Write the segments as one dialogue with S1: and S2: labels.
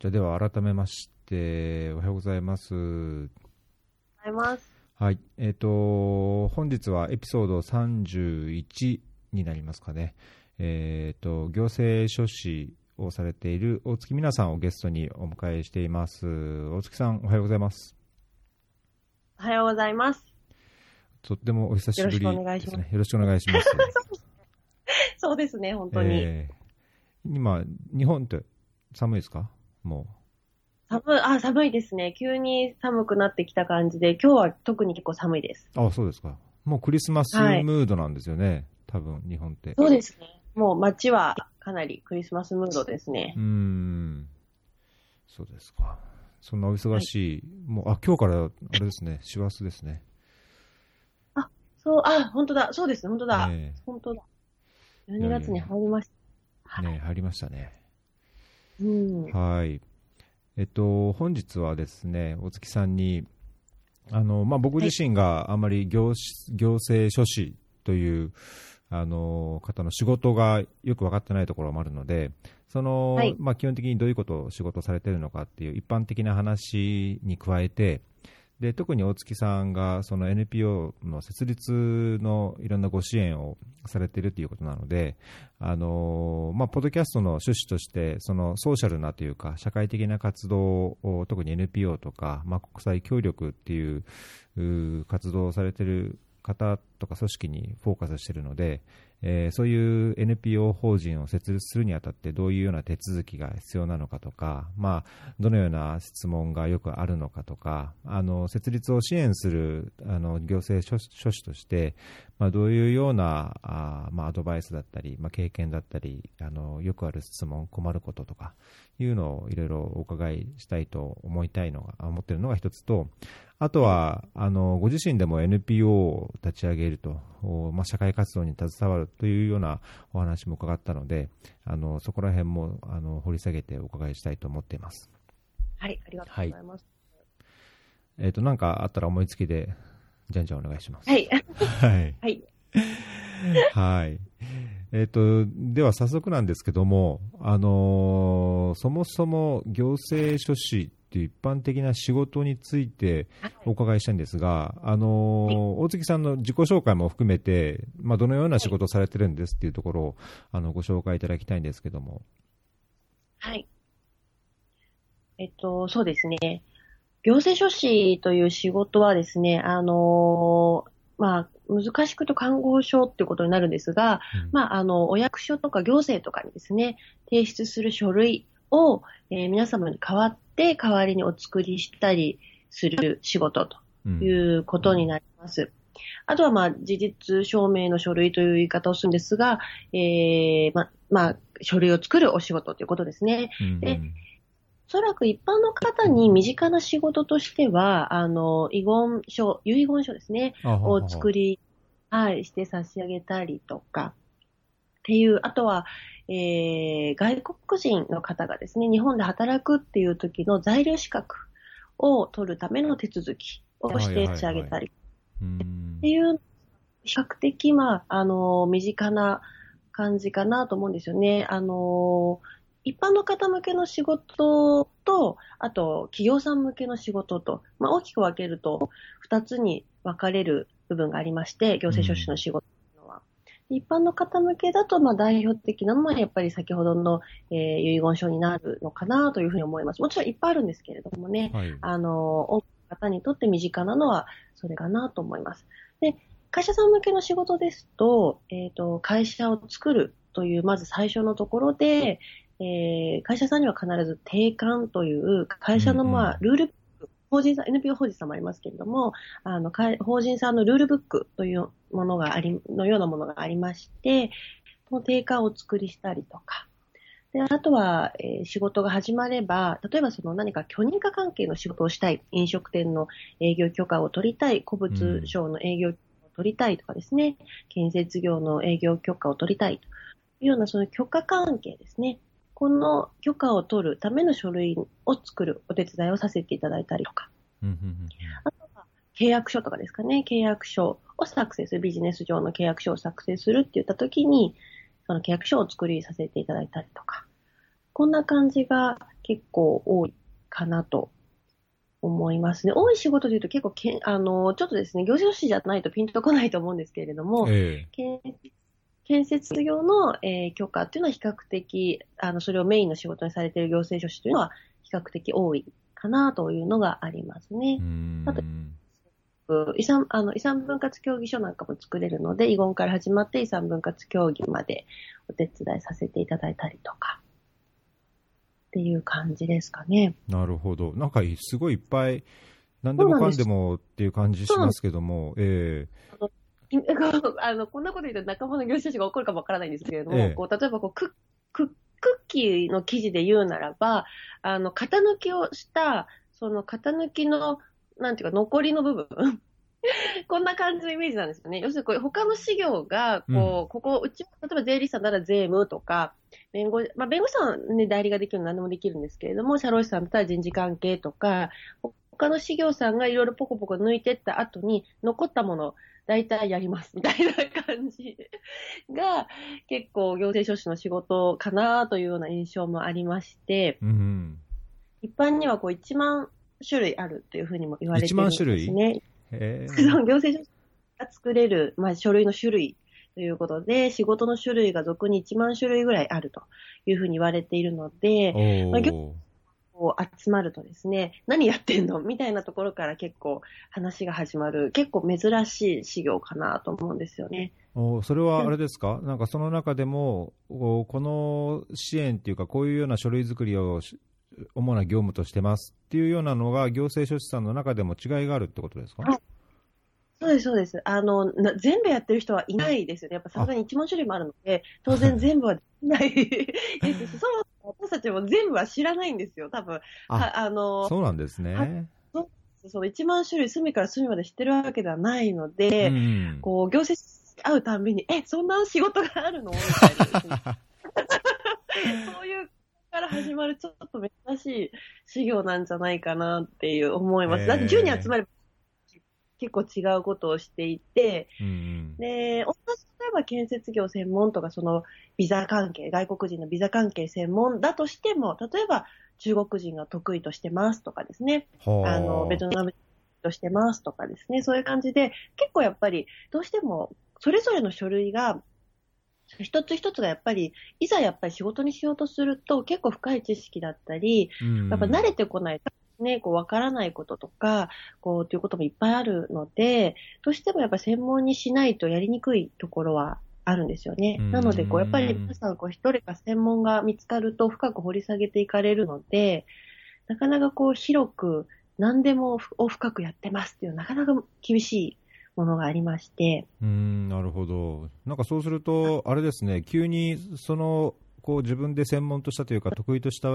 S1: じゃあでは改めまして、おはようございます。
S2: ございます。
S1: はい。えっ、と、本日はエピソード31になりますかね。えっ、と、行政書士をされている大月皆さんをゲストにお迎えしています。大月さん、おはようございます。
S2: おはようございます。
S1: とってもお久しぶり
S2: よろしくお願いします
S1: ですね。よろしくお願いします。
S2: そうですね、本当に。
S1: えー今、日本って寒いですか？も
S2: 寒い、あ、寒いですね。急に寒くなってきた感じで、今日は特に結構寒いです。
S1: う。あ、そうですか。もうクリスマス
S2: はい
S1: ムードなんですよね。多分、日本って。
S2: そうですね。もう街はかなりクリスマスムードですね
S1: うー。ん。そうですか。そんなお忙しい、もう、あ、今日から、あれですね、師走ですね。
S2: そう、あ、本当だ。そうですね、本当だ。
S1: え
S2: 本当だ。12月に入りました。
S1: えね、入りましたね。
S2: うん。
S1: はい。えっと、本日はですね、大月さんに、あの、まあ、僕自身があまり行し行政書士という、あの、方の仕事がよく分かってないところもあるので、その、
S2: はい
S1: まあ、基本的にどういうことを仕事されているのかっていう一般的な話に加えて、で特に大月さんがその NPO の設立のいろんなご支援をされているということなので、あのまあ、ポッドキャストの趣旨としてそのソーシャルなというか社会的な活動を特に NPO とか、まあ、国際協力っていうう活動をされている方とか組織にフォーカスしているので、えーそういう NPO 法人を設立するにあたってどういうような手続きが必要なのかとか、まあ、どのような質問がよくあるのかとかあの設立を支援するあの行政書書士として、まあ、どういうようなあ、まあ、アドバイスだったり、まあ、経験だったりあのよくある質問困ることとかいうのをいろいろお伺いしたいと思いたいのが思っているのが一つとあとは、あの、ご自身でも NPO を立ち上げると、おまあ、社会活動に携わるというようなお話も伺ったので、あの、そこら辺も、あの、掘り下げてお伺いしたいと思っています。
S2: はい、ありがとうございます。
S1: えっ、と、なんかあったら思いつきで、じゃんじゃんお願いします。
S2: はい。
S1: はい。
S2: はい。
S1: はい。えっ、と、では早速なんですけども、あのーそもそも行政書士っていう一般的な仕事についてお伺いしたいんですが、あのー大月さんの自己紹介も含めて、まあ、どのような仕事をされてるんですっていうところを、あの、ご紹介いただきたいんですけども。
S2: はい。えっと、そうですね。行政書士という仕事はですね、あのーまあ、難しくと看護書っていうことになるんですが、
S1: うん
S2: まあ、あの、お役所とか行政とかにですね、提出する書類を、えー皆様に代わって、代わりにお作りしたりする仕事と
S1: うん
S2: いうことになります。あとは、まあ、事実証明の書類という言い方をするんですが、えーま、まあ、書類を作るお仕事ということですね。
S1: うん
S2: でおそらく一般の方に身近な仕事としては、あの、遺言書、遺言書ですね、を作
S1: り、
S2: り、はい、して差し上げたりとか、っていう、あとは、えー、外国人の方がですね、日本で働くっていう時の在留資格を取るための手続きをして差し上げたり。
S1: うん。
S2: っていう、比較的、まあ、あの、身近な感じかなと思うんですよね。あの、一般の方向けの仕事と、あと、企業さん向けの仕事と、まあ、大きく分けると、二つに分かれる部分がありまして、行政書士の仕事というのは。一般の方向けだと、まあ、代表的なのは、やっぱり先ほどの、えー遺言書になるのかなというふうに思います。もちろんいっぱいあるんですけれどもね。
S1: はい。
S2: あの、多くの方にとって身近なのはそれかなと思います。で、会社さん向けの仕事ですと、えっ、と、会社を作るという、まず最初のところで、えー会社さんには必ず定款という、会社の
S1: うんうん。
S2: まあ、ルールブック、法人さん、NPO 法人さんもありますけれども、あの、会法人さんのルールブックというものがあり、のようなものがありまして、その定款をお作りしたりとか、で、あとは、えー仕事が始まれば、例えばその何か許認可関係の仕事をしたい、飲食店の営業許可を取りたい、古物商の営業許可を取りたいとかですね、建設業の営業許可を取りたいというようなその許可関係ですね。この許可を取るための書類を作るお手伝いをさせていただいたりとか、
S1: うんうんうん
S2: あとは契約書とかですかね、契約書を作成する、ビジネス上の契約書を作成するって言ったときに、その契約書を作りさせていただいたりとか、こんな感じが結構多いかなと思いますね。多い仕事で言うと結構けん、あの、ちょっとですね、行政書士じゃないとピンとこないと思うんですけれども、
S1: え
S2: 建建設業の、えー許可っていうのは比較的、あの、それをメインの仕事にされている行政書士というのは比較的多いかなというのがありますねあと遺産、あの、遺産分割協議書なんかも作れるので、遺言から始まって遺産分割協議までお手伝いさせていただいたりとか、っていう感じですかね。
S1: なるほど。なんかいすごいいっぱい、何でもかんでもっていう感じしますけども、え
S2: い あの、こんなこと言うと仲間の業者士が怒るかもわからないんですけれども、
S1: ええ
S2: こう例えばこうクッククッキーの生地で言うならば、あの、型抜きをした、その型抜きの、なんていうか、残りの部分。こんな感じのイメージなんですよね。要するにこう、他の事業が、こう、ここ、うち、例えば税理士さんなら税務とか、弁護士、まあ、弁護士さんはね、代理ができるの何でもできるんですけれども、社労士さんだったら人事関係とか、他の事業さんがいろいろポコポコ抜いてった後に、残ったもの、大体やります、みたいな感じが、結構行政書士の仕事かなというような印象もありまして、
S1: えうん。
S2: 一般にはこう1万種類あるというふうにも言われてるんです
S1: 1万種
S2: ね。行政書士が作れる、まあ、書類の種類ということで、仕事の種類が俗に1万種類ぐらいあるというふうに言われているので、
S1: お
S2: まあ
S1: ー
S2: こう集まるとですね、何やってんの？みたいなところから結構話が始まる、結構珍しい事業かなと思うんですよね。
S1: おそれはあれですか、なんかその中でも、おこの支援っていうか、こういうような書類作りをし主な業務としてますっていうようなのが、行政書士さんの中でも違いがあるってことですか、
S2: はいそうです、そうです。あの、な全部やってる人はいないですよね。やっぱさすがに1万種類もあるので、当然 全部はできないですし、そもそも私たちも全部は知らないんですよ、多分。
S1: あ
S2: はあの、
S1: そうなんですね。
S2: はその1万種類隅から隅まで知ってるわけではないの
S1: う
S2: で、
S1: ん
S2: こう、行政会うたんびに、え、そんな仕事があるの？みたいな そういうから始まるちょっと珍しい事業なんじゃないかなっていう思います。だって10人集まれば結構違うことをしていて、
S1: うん
S2: で、同じ例えば建設業専門とか、そのビザ関係、外国人のビザ関係専門だとしても、例えば中国人が得意としてますとかですね、
S1: はあ
S2: あの、ベトナムとしてますとかですね、そういう感じで、結構やっぱり、どうしても、それぞれの書類が、一つ一つがやっぱり、いざやっぱり仕事にしようとすると、結構深い知識だったり、
S1: うん。
S2: やっぱ慣れてこない、ね、こう、わからないこととか、こう、ということもいっぱいあるので、どうしてもやっぱ専門にしないとやりにくいところはあるんですよね。
S1: うん
S2: なので、こう、やっぱり皆さん、こう、一人が専門が見つかると深く掘り下げていかれるので、なかなかこう、広く、何でもを深くやってますっていう、なかなか厳しいものがありまして、
S1: うん、なるほど。なんかそうすると、あれですね、急にその、こう自分で専門としたというか、得意とした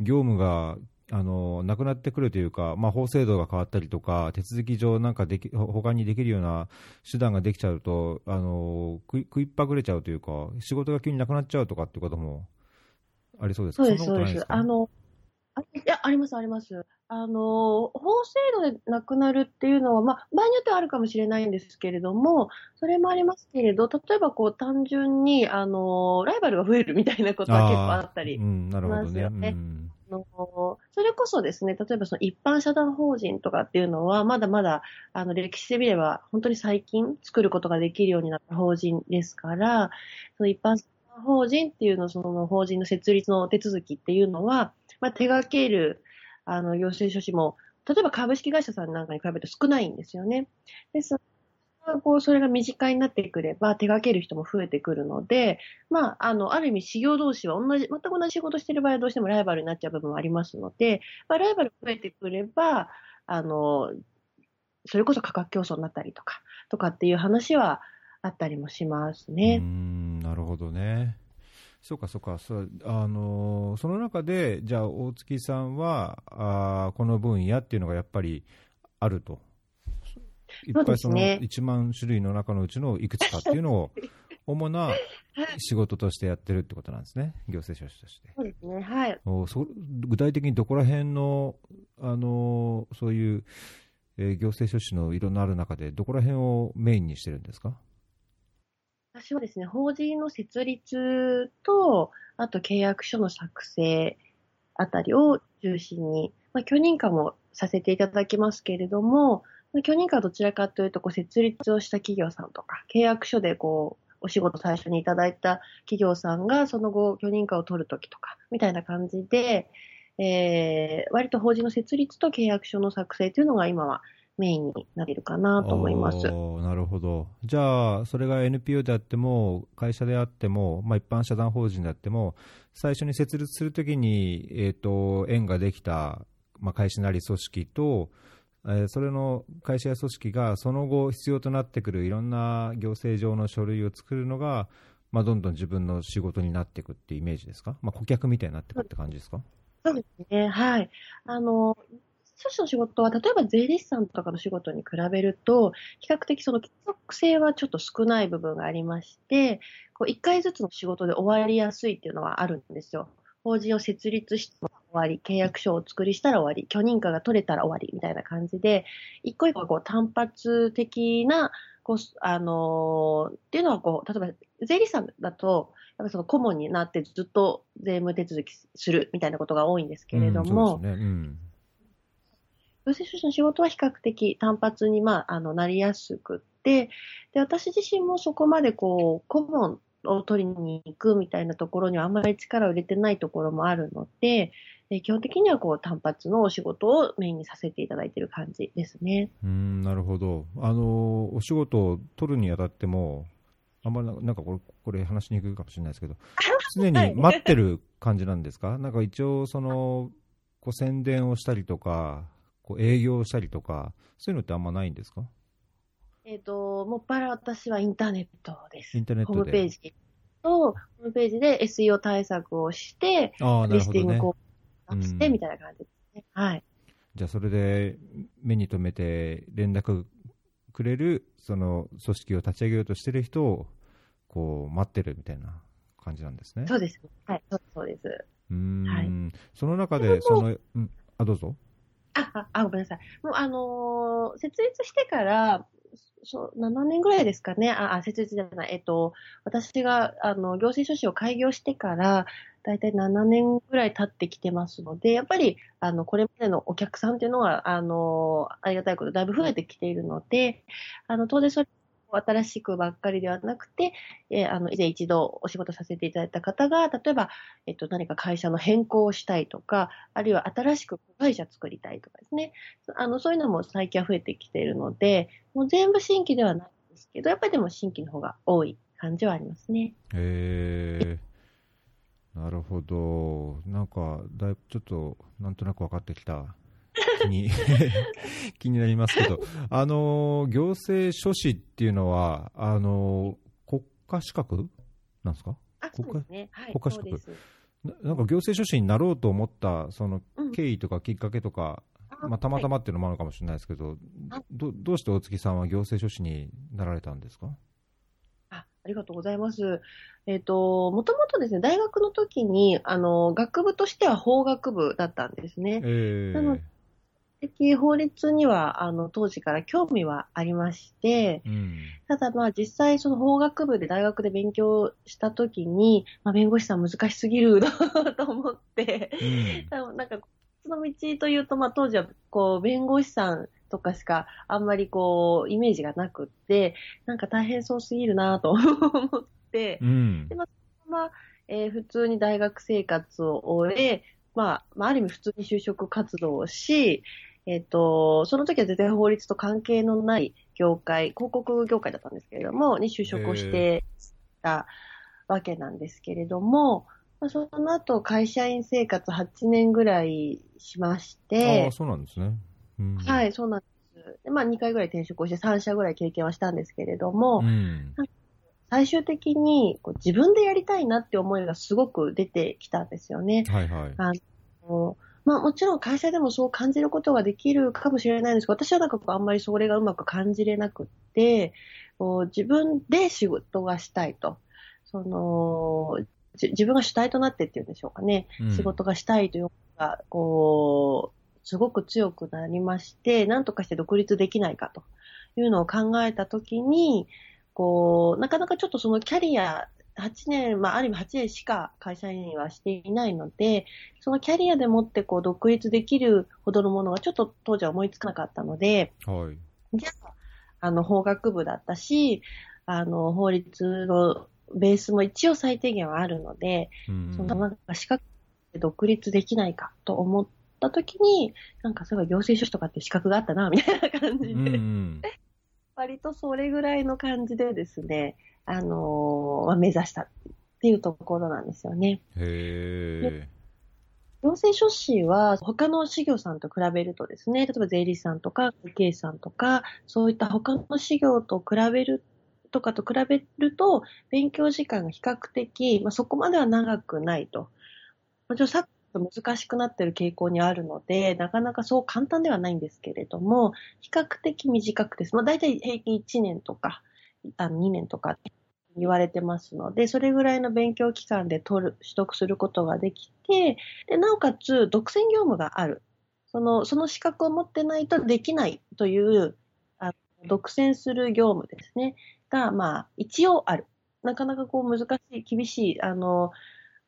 S1: 業務が、あの、なくなってくるというか、まあ、法制度が変わったりとか、手続き上なんかでき、ほ他にできるような手段ができちゃうと、あの、食い食いっぱぐれちゃうというか、仕事が急になくなっちゃうとかってこともありそうですか？
S2: そうです、そうです。あの、あいや、あります、あります。あの、法制度でなくなるっていうのは、まあ、場合によってはあるかもしれないんですけれども、それもありますけれど、例えばこう、単純に、あの、ライバルが増えるみたいなことは結構あったり
S1: ーうん、なるほどね。
S2: ますよね
S1: うん
S2: あのそれこそですね、例えばその一般社団法人とかっていうのは、まだまだ、あの、歴史で見れば、本当に最近作ることができるようになった法人ですから、その一般社団法人っていうの、その法人の設立の手続きっていうのは、まあ、手掛ける、あの、行政書士も、例えば株式会社さんなんかに比べると少ないんですよね。で、そこう、それが身近になってくれば、手掛ける人も増えてくるので、まあ、あの、ある意味、事業同士は同じ、全く同じ仕事してる場合はどうしてもライバルになっちゃう部分はありますので、まあ、ライバルが増えてくれば、あの、それこそ価格競争になったりとか、とかっていう話はあったりもしますねう。
S1: んなるほどね。そうか、そうか、そうあのーその中で、じゃあ、大月さんは、あこの分野っていうのがやっぱりあると。いっぱいその
S2: ですね
S1: 1万種類の中のうちのいくつかっていうのを、主な仕事としてやってるってことなんですね、行政書士として。
S2: そうですね。はい。
S1: おそ具体的にどこら辺の、あのーそういう、えー行政書士のいろんなある中で、どこら辺をメインにしてるんですか？
S2: 私はですね、法人の設立と、あと契約書の作成あたりを中心に、まあ、許認可もさせていただきますけれども、まあ、許認可はどちらかというと、こう、設立をした企業さんとか、契約書でこう、お仕事最初にいただいた企業さんが、その後、許認可を取るときとか、みたいな感じで、えー、割と法人の設立と契約書の作成というのが今はメインになっているかなと思います。
S1: なるほど。じゃあ、それが NPO であっても、会社であっても、まあ、一般社団法人であっても、最初に設立するときに、えっ、ー、と、縁ができた、まあ、会社なり組織と、え、それの会社や組織がその後必要となってくるいろんな行政上の書類を作るのが、まあ、どんどん自分の仕事になっていくっていうイメージですか、まあ、顧客みたいになっていくって感じですか？
S2: そうですね、はい。あの、書士の仕事は、例えば税理士さんとかの仕事に比べると、比較的その継続性はちょっと少ない部分がありまして、こう1回ずつの仕事で終わりやすいっていうのはあるんですよ。法人を設立して終わり、契約書をお作りしたら終わり、許認可が取れたら終わりみたいな感じで、一個一個こう単発的な、こう、あのー、っていうのはこう、例えば税理士さんだと、やっぱその顧問になってずっと税務手続きするみたいなことが多いんですけれども、うん、うん行政書士の仕事は比較的単発に、まあ、あの、なりやすくて、で、私自身もそこまでこう、顧問を取りに行くみたいなところにはあんまり力を入れてないところもあるので、で基本的にはこう単発のお仕事をメインにさせていただいている感じですね。
S1: うんなるほど。あの、お仕事を取るにあたっても、あんまりなんかこれ、これ話しにくいかもしれないですけど、常に待ってる感じなんですか、なんか一応、その、こう宣伝をしたりとか、こう営業したりとか、そういうのってあんまないんですか？
S2: えっ、ー、と、もっぱら私はインターネットです。
S1: インターネット
S2: ホームページと、ホームページで SEO 対策をして、あね、リスティングこうして、みたいな感じですね。はい。
S1: じゃあ、それで目に留めて連絡くれる、その組織を立ち上げようとしてる人を、こう、待ってるみたいな感じなんですね。
S2: そうです。はい、そうです。
S1: うん、はい、その中で、その、うん、あ、どうぞ。
S2: あ、あ、ごめんなさい。もう、あのー、設立してから、そう、7年ぐらいですかね。あ、あ設立じゃない。えっと、私が、あの、行政書士を開業してから、だいたい7年ぐらい経ってきてますので、やっぱり、あの、これまでのお客さんっていうのは、あの、ありがたいことだいぶ増えてきているので、あの、当然それ新しくばっかりではなくて、えー、あの、以前一度お仕事させていただいた方が、例えば、えっと、何か会社の変更をしたいとか、あるいは新しく会社作りたいとかですね。あの、そういうのも最近は増えてきているので、もう全部新規ではないんですけど、やっぱりでも新規の方が多い感じはありますね。
S1: へー。なるほど。なんか、だいぶちょっと、なんとなく分かってきた気に 気になりますけど、あの行政書士っていうのは、あの国家資格なんですか？
S2: 国家、ね。はい、
S1: 国家資格。なんか行政書士になろうと思ったその経緯とかきっかけとか、うん、まあ、たまたまっていうのもあるかもしれないですけど、はい、どどうして大月さんは行政書士になられたんですか？
S2: あありがとうございます。えっ、ー、と、もともとですね、大学の時に、あの、学部としては法学部だったんですね。えー、なの的法律には、あの、当時から興味はありまして、うん、ただまあ実際その法学部で大学で勉強したときに、まあ弁護士さん難しすぎる と思って、うん、なんか、その道というと、まあ当時はこう弁護士さんとかしかあんまりこうイメージがなくって、なんか大変そうすぎるなと 思って、うん、でまあ、まあえー、普通に大学生活を終え、まあ、まあ、ある意味普通に就職活動をし、えっ、と、その時は全然法律と関係のない業界、広告業界だったんですけれども、に就職をしてたわけなんですけれども、まあ、その後会社員生活8年ぐらいしまして、
S1: あそうなんですね。
S2: うん、はい、そうなんです。でまあ、2回ぐらい転職をして3社ぐらい経験はしたんですけれども、うん、最終的にこう自分でやりたいなって思いがすごく出てきたんですよね。
S1: はいはい。あ
S2: のまあもちろん会社でもそう感じることができるかもしれないんですが、私はなんかあんまりそれがうまく感じれなくって、自分で仕事がしたいと。その、自分が主体となってっていうんでしょうかね。うん、仕事がしたいというのが、こう、すごく強くなりまして、なんとかして独立できないかというのを考えたときに、こう、なかなかちょっとそのキャリア8年、まあ、ある意味8年しか会社員はしていないので、そのキャリアでもってこう独立できるほどのものがちょっと当時は思いつかなかったので、
S1: はい。
S2: じゃあ、あの、法学部だったし、あの、法律のベースも一応最低限はあるので、
S1: うん。
S2: そのなんか資格で独立できないかと思った時に、なんかそういえば行政書士とかって資格があったな、みたいな感じで、
S1: うんうん。
S2: 割とそれぐらいの感じでですね、あのーまあ目指したっていうところなんですよね。
S1: へえ。
S2: 行政書士は他の事業さんと比べるとですね、例えば税理士さんとか会計士さんとか、そういった他の事業と比べるとかと比べると、勉強時間が比較的、まあ、そこまでは長くないと。もちろんさっきと難しくなっている傾向にあるので、なかなかそう簡単ではないんですけれども、比較的短くです。まあ、大体平均1年とか、あの2年とか言われてますので、それぐらいの勉強期間で取る、取得することができて、で、なおかつ、独占業務がある。その、その資格を持ってないとできないという、あ独占する業務ですね。が、まあ、一応ある。なかなかこう難しい、厳しい、あの、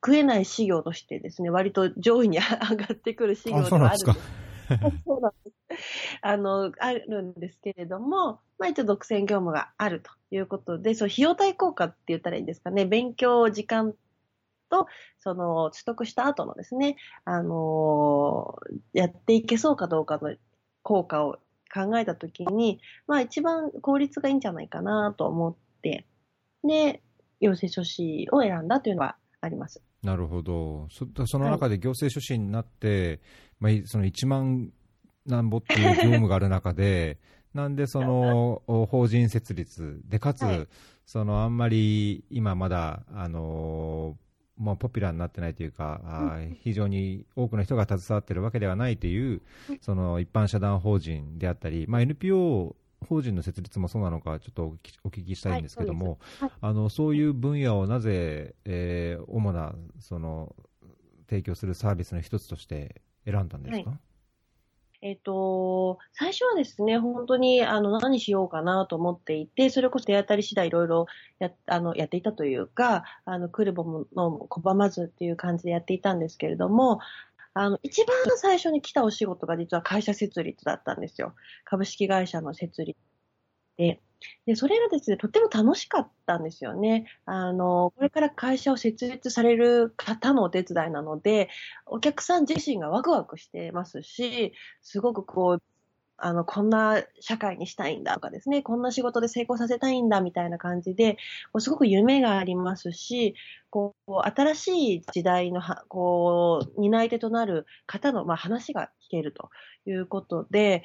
S2: 食えない事業としてですね、割と上位に上がってくる事業
S1: あ、
S2: で
S1: そうなんですか。
S2: そうなんです。あの、あるんですけれども、まあ一応独占業務があるということで、そう、費用対効果って言ったらいいんですかね、勉強時間と、その、取得した後のですね、あのやっていけそうかどうかの効果を考えたときに、まあ一番効率がいいんじゃないかなと思って、で、行政書士を選んだというのはあります。
S1: なるほど。そその中で行政書士になって、まあ、その1万なんぼっていう業務がある中で、なんでそのお法人設立で、かつ、
S2: はい。
S1: そのあんまり今まだ、あのーまあ、ポピュラーになってないというか、非常に多くの人が携わっているわけではないという、その一般社団法人であったり、まあ、NPO 法人の設立もそうなのか、ちょっとお聞きしたいんですけども、
S2: はいはい。
S1: あのそういう分野をなぜ、えー主なその提供するサービスの一つとして選んだんですか、
S2: えっ、と、最初はですね、本当に、あの、何しようかなと思っていて、それこそ手当たり次第いろいろや、あの、やっていたというか、あの、来るものも拒まずっていう感じでやっていたんですけれども、あの、一番最初に来たお仕事が実は会社設立だったんですよ。株式会社の設立で。で、それがですね、とても楽しかったんですよね。あの、これから会社を設立される方のお手伝いなので、お客さん自身がワクワクしてますし、すごくこう、あの、こんな社会にしたいんだとかですね、こんな仕事で成功させたいんだみたいな感じで、こうすごく夢がありますし、こう、新しい時代のは、こう、担い手となる方の、まあ、話が聞けるということで、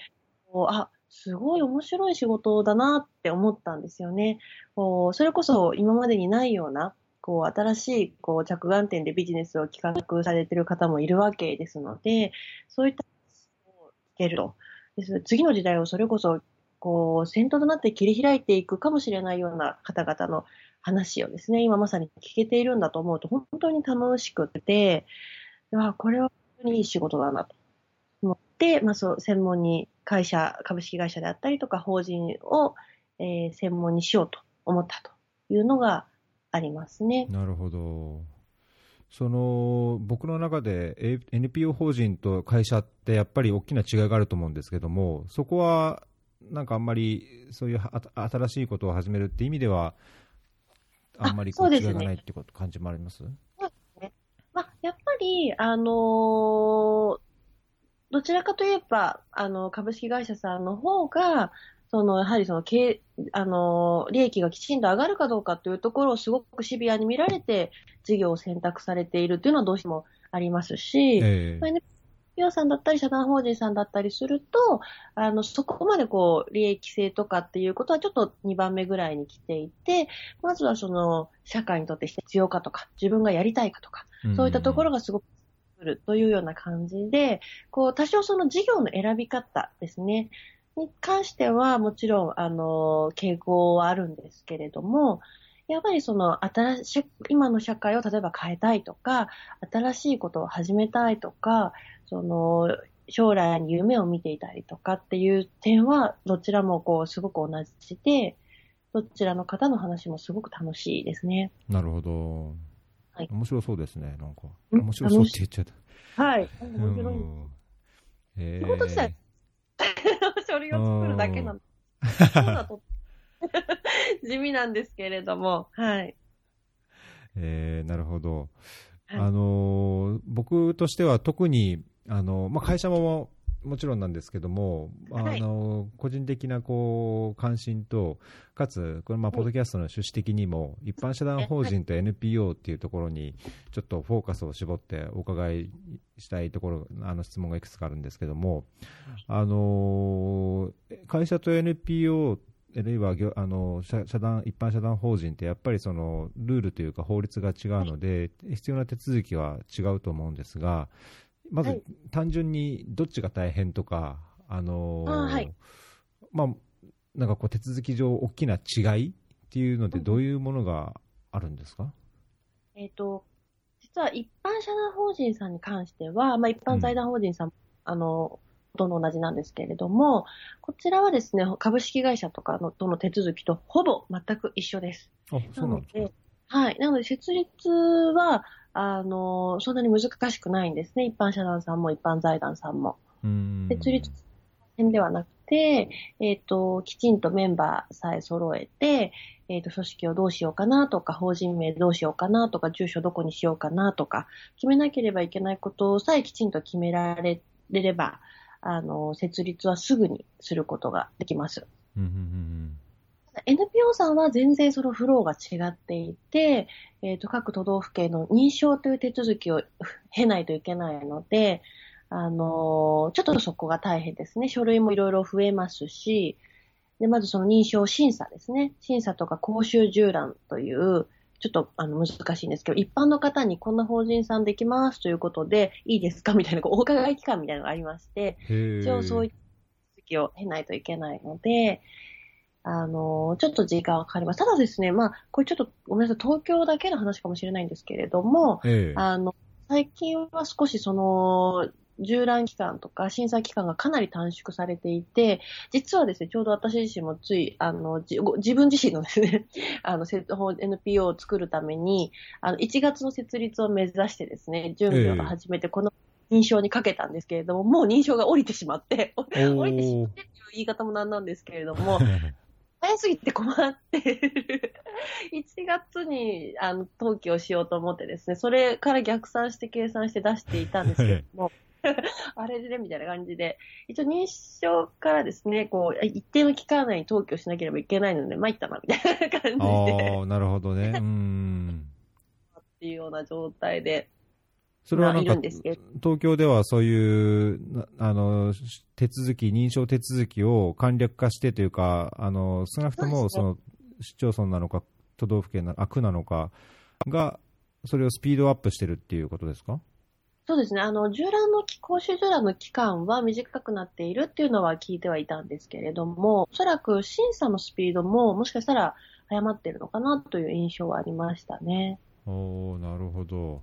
S2: こうあ、すごい面白い仕事だなって思ったんですよね。こうそれこそ今までにないような、こう、新しい、こう、着眼点でビジネスを企画されてる方もいるわけですので、そういったを聞けると。です次の時代をそれこそ、こう、先頭となって切り開いていくかもしれないような方々の話をですね、今まさに聞けているんだと思うと、本当に楽しくて、いやこれは本当にいい仕事だなと思って、まあそう、専門に会社、株式会社であったりとか、法人を、えー専門にしようと思ったというのがありますね。
S1: なるほど。その僕の中で NPO 法人と会社ってやっぱり大きな違いがあると思うんですけども、そこはなんかあんまりそういうはあ新しいことを始めるって意味では、あんまりこう違いがないってこと感じもあります？
S2: まあ、やっぱり、あのーどちらかといえば、あの、株式会社さんの方が、その、やはりその、経あのー利益がきちんと上がるかどうかというところをすごくシビアに見られて、事業を選択されているというのはどうしてもありますし、
S1: ええ。
S2: まあ NPO さんだったり、社団法人さんだったりすると、あの、そこまでこう、利益性とかっていうことはちょっと2番目ぐらいに来ていて、まずはその、社会にとって必要かとか、自分がやりたいかとか、そういったところがすごく来るというような感じで、こう、多少その事業の選び方ですね、に関してはもちろん、あの、傾向はあるんですけれども、やっぱりその、新し、今の社会を例えば変えたいとか、新しいことを始めたいとか、その、将来に夢を見ていたりとかっていう点は、どちらもこう、すごく同じで、どちらの方の話もすごく楽しいですね。
S1: なるほど。
S2: はい
S1: 面白そうですね、なんか。
S2: うん
S1: 面白そうって言っちゃった。
S2: はい。面白い。
S1: うんへ
S2: 仕事自体 書類を作るだけなの。
S1: ー
S2: そうだと 地味なんですけれども、はい。
S1: えーなるほど。
S2: はい
S1: あのー僕としては特に、あのまあ、会社ももちろんなんですけども、あ
S2: はい。
S1: の個人的なこう関心と、かつ、これ、まあ、ポッドキャストの趣旨的にも、一般社団法人と NPO っていうところに、ちょっとフォーカスを絞ってお伺いしたいところ、あの質問がいくつかあるんですけども、あのー会社と NPO あるいは業あの社社団一般社団法人ってやっぱりそのルールというか法律が違うので、必要な手続きは違うと思うんですが、まず
S2: はい
S1: 単純にどっちが大変とか、あのー
S2: はい
S1: まあ、なんかこう手続き上、大きな違いっていうので、どういうものがあるんですか、
S2: えっ、と、実は一般社団法人さんに関しては、まあ一般財団法人さん、あの、ほとんど同じなんですけれども、こちらはですね、株式会社とかのとの手続きとほぼ全く一緒です。
S1: あそうなんですか。
S2: はい。なので、設立は、あの、そんなに難しくないんですね。一般社団さんも一般財団さんも。
S1: うーん
S2: 設立編ではなくて、えっ、と、きちんとメンバーさえ揃えて、えっ、と、組織をどうしようかなとか、法人名どうしようかなとか、住所どこにしようかなとか、決めなければいけないことさえきちんと決められれば、あの、設立はすぐにすることができます。
S1: うんうんうん、
S2: NPO さんは全然そのフローが違っていて、えっ、と、各都道府県の認証という手続きを経ないといけないので、あのーちょっとそこが大変ですね。書類もいろいろ増えますし、で、まずその認証審査ですね。審査とか公衆従覧という、ちょっとあの難しいんですけど、一般の方にこんな法人さんできますということで、いいですか？みたいな、こうお伺い期間みたいなのがありまして、一応そういった手続きを経ないといけないので、あの、ちょっと時間はかかります。ただですね、まあ、これちょっとごめんなさい、東京だけの話かもしれないんですけれども、
S1: ええ
S2: あの、最近は少しその、従覧期間とか審査期間がかなり短縮されていて、実はですね、ちょうど私自身もつい、あの、自分自身のですね、あの、せ NPO を作るために、あの、1月の設立を目指してですね、準備を始めて、この認証にかけたんですけれども、もう認証が降りてしまって、降りてしまってっていう言い方もなんなんですけれども、早すぎて困ってる。1月にあの登記をしようと思ってですね、それから逆算して計算して出していたんですけれども、あれでね、みたいな感じで、一応認証からですね、こう、一定の期間内に登記をしなければいけないので、参ったな、みたいな感じで、
S1: ああ、なるほどね。うん。
S2: っていうような状態で、
S1: それはなんか東京ではそういう、なあの、手続き、認証手続きを簡略化してというか、あの、少なくとも、
S2: そ
S1: の、市町村なのか、都道府県な、あ、区なのかが、それをスピードアップしてるっていうことですか？
S2: そうですね、あの、従覧の期、講習従覧の期間は短くなっているっていうのは聞いてはいたんですけれども、おそらく審査のスピードももしかしたら早まってるのかなという印象はありましたね。
S1: おーなるほど。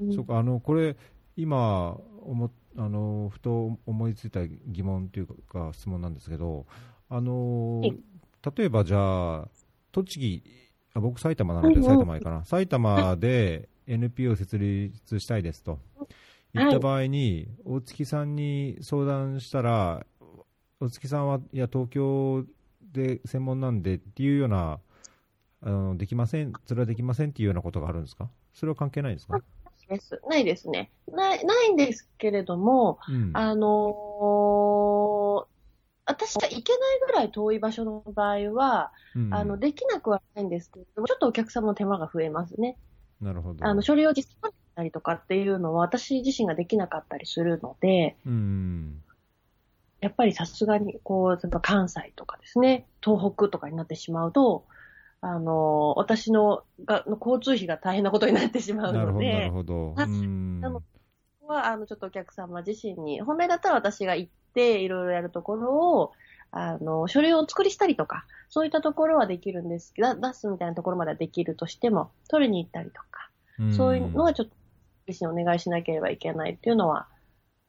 S2: うん。
S1: そうか、あの、これ、今、思あの、ふと思いついた疑問というか、質問なんですけど、あの
S2: はい、
S1: 例えばじゃあ、栃木、あ僕、埼玉なので、埼玉いいかな、埼玉で NPO 設立したいですと。言った場合に、大月さんに相談したら、大月さんは、いや、東京で専門なんでっていうような、あのできません、それはできませんっていうようなことがあるんですか？それは関係ないですか？
S2: です。ないですね。ない、ないんですけれども、
S1: うん
S2: あのー私が行けないぐらい遠い場所の場合は、
S1: うん
S2: あの、できなくはないんですけれども、ちょっとお客様の手間が増えますね。
S1: なるほど。
S2: あの、書類を実際にたりとかっていうのは私自身ができなかったりするので、
S1: うん。
S2: やっぱりさすがに、こう、例えば関西とかですね、東北とかになってしまうと、あの、私のがの交通費が大変なことになってしまう
S1: なるほど、な
S2: ので
S1: る、ほど。
S2: なのは、あの、ちょっとお客様自身に、本来だったら私が行って、いろいろやるところを、あの、書類をお作りしたりとか、そういったところはできるんですけど、出すみたいなところまではできるとしても、取りに行ったりとか、
S1: ん。
S2: そういうのはちょっと、自身お願いしなければいけないっていうのは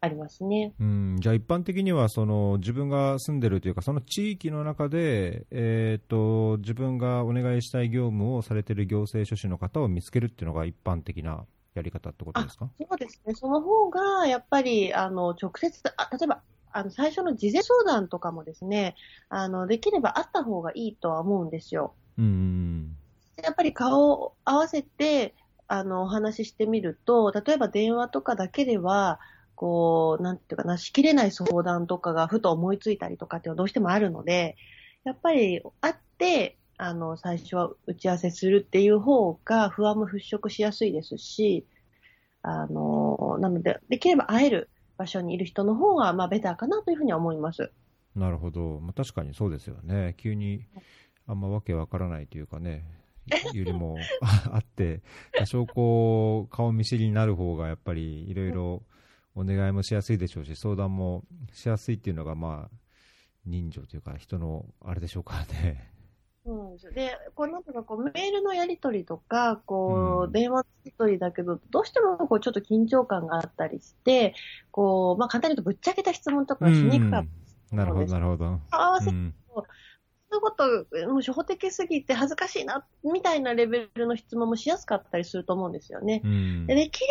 S2: ありますね。
S1: うん、じゃあ一般的にはその自分が住んでるというか、その地域の中で、えー、と自分がお願いしたい業務をされている行政書士の方を見つけるっていうのが一般的なやり方ってことですか？
S2: そうですね。その方が、やっぱり、あの、直接、あ例えば、あの、最初の事前相談とかもですね、あの、できればあった方がいいとは思うんですよ。
S1: うん、
S2: やっぱり顔を合わせて、あの、お話ししてみると、例えば電話とかだけでは、こう、なんていうかな、しきれない相談とかがふと思いついたりとかっていうのはどうしてもあるので、やっぱり会って、あの、最初は打ち合わせするっていう方が不安も払拭しやすいですし、あの、なので、できれば会える場所にいる人の方が、まあ、ベターかなというふうには思います。
S1: なるほど、まあ、確かにそうですよね、急にあんまわけわからないというかね、よりもあって、多少こう、顔見知りになる方がやっぱりいろいろお願いもしやすいでしょうし、相談もしやすいっていうのが、まあ、人情というか、人のあれでしょうからね。
S2: そうなんですよ。で、こうなんとかこうメールのやり取りとか、こ
S1: うん
S2: う、電話のやり取りだけど、どうしてもこうちょっと緊張感があったりして、こう、まあ簡単に言うとぶっちゃけた質問とかがしにくかった。
S1: なるほど、なるほど。
S2: 合わせて、
S1: うん
S2: そういうこと、もう初歩的すぎて恥ずかしいな、みたいなレベルの質問もしやすかったりすると思うんですよね。
S1: うん
S2: で、できる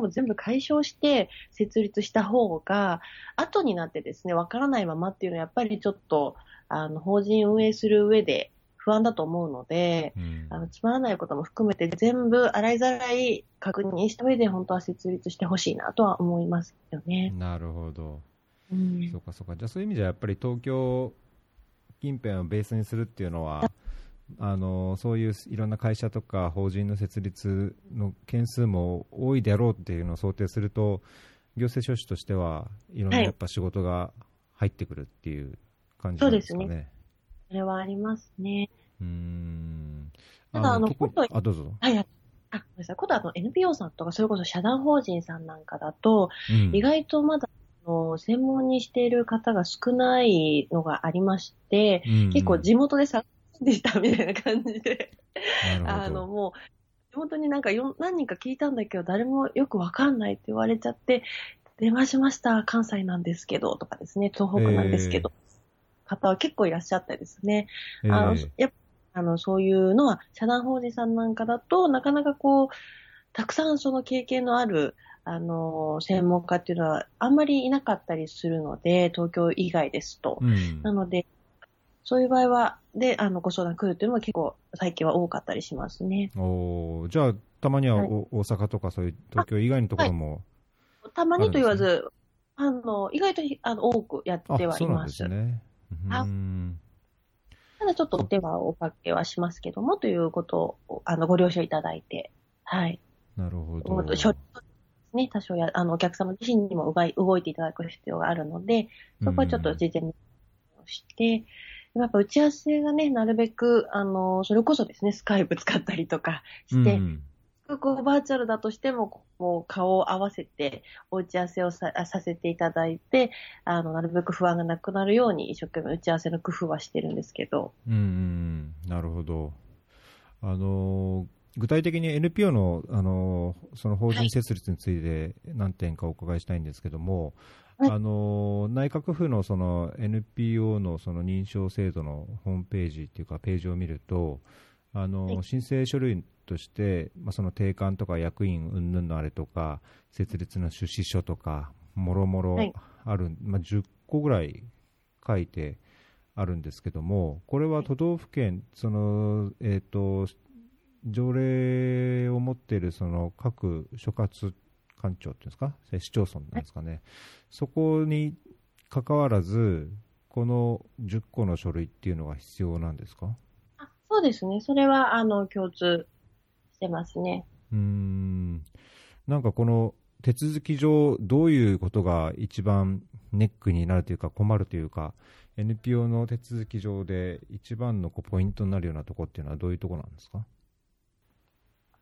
S2: も全部解消して設立した方が、後になってですね、わからないままっていうのはやっぱりちょっと、あの、法人運営する上で不安だと思うので、
S1: うん
S2: あの、つまらないことも含めて全部洗いざらい確認した上で本当は設立してほしいなとは思いますよね。
S1: なるほど。
S2: うん
S1: そうかそうか。じゃあそういう意味じゃやっぱり東京近辺をベースにするっていうのは、あのそういういろんな会社とか法人の設立の件数も多いであろうっていうのを想定すると、行政書士としてはいろんな
S2: はい
S1: やっぱ仕事が入ってくるっていう感じなんですかね。
S2: そうでそれはありますね。
S1: うーん。
S2: ただあの
S1: 結構
S2: 今度
S1: あ、どうぞ。
S2: はいはい。あ、ごめんなさい。今度あの NPO さんとか、それこそ社団法人さんなんかだと、
S1: うん
S2: 意外とまだ、あの専門にしている方が少ないのがありまして、
S1: うん
S2: 結構地元で探してしたみたいな感じで、
S1: な
S2: あの。もう、地元になんかよ何人か聞いたんだけど、誰もよくわかんないって言われちゃって、電話しました、関西なんですけど、とかですね、東北なんですけど、方は結構いらっしゃってですね、
S1: え
S2: あの
S1: ー
S2: やあの、そういうのは、社団法人さんなんかだと、なかなかこう、たくさんその経験のある、あの、専門家っていうのは、あんまりいなかったりするので、東京以外ですと。
S1: うん。
S2: なので、そういう場合は、で、あの、ご相談来るっていうのは結構、最近は多かったりしますね。
S1: おーじゃあ、たまには
S2: はい
S1: お大阪とかそういう東京以外のところも、
S2: たまにと言わず、あの、意外とあの多くやって
S1: あ、
S2: はいま。
S1: そうですすね。うん
S2: ただちょっとお手はおかけはしますけども、ということを、あの、ご了承いただいて、はい。
S1: なるほど
S2: と。処理ね、多少や、あの、お客様自身にも動い動いていただく必要があるので、そこはちょっと事前にして、でもやっぱ打ち合わせがね、なるべく、あの、それこそですね、スカイプ使ったりとかして、
S1: うん。
S2: こう、バーチャルだとしても、こう、顔を合わせて、お打ち合わせをささせていただいて、あの、なるべく不安がなくなるように、一生懸命打ち合わせの工夫はしてるんですけど、
S1: うんうん、なるほど。あのー具体的に NPO の、あのーその法人設立について何点かお伺いしたいんですけども、
S2: はい。
S1: あのー内閣府のその NPO のその認証制度のホームページっていうかページを見ると、あのー
S2: はい。
S1: 申請書類として、まあ、その定款とか役員云々のあれとか設立の趣旨書とかもろもろ
S2: はい。
S1: ある、まあ、10個ぐらい書いてあるんですけども、これは都道府県、そのえー、と条例を持っているその各所轄官庁っていうんですか、市町村なんですかね、そこに関わらず、この10個の書類っていうのが必要なんですか？
S2: あそうですね。それは、あの、共通してますね。
S1: うーん。なんかこの手続き上、どういうことが一番ネックになるというか、困るというか、NPO の手続き上で一番のこうポイントになるようなところっていうのはどういうところなんですか？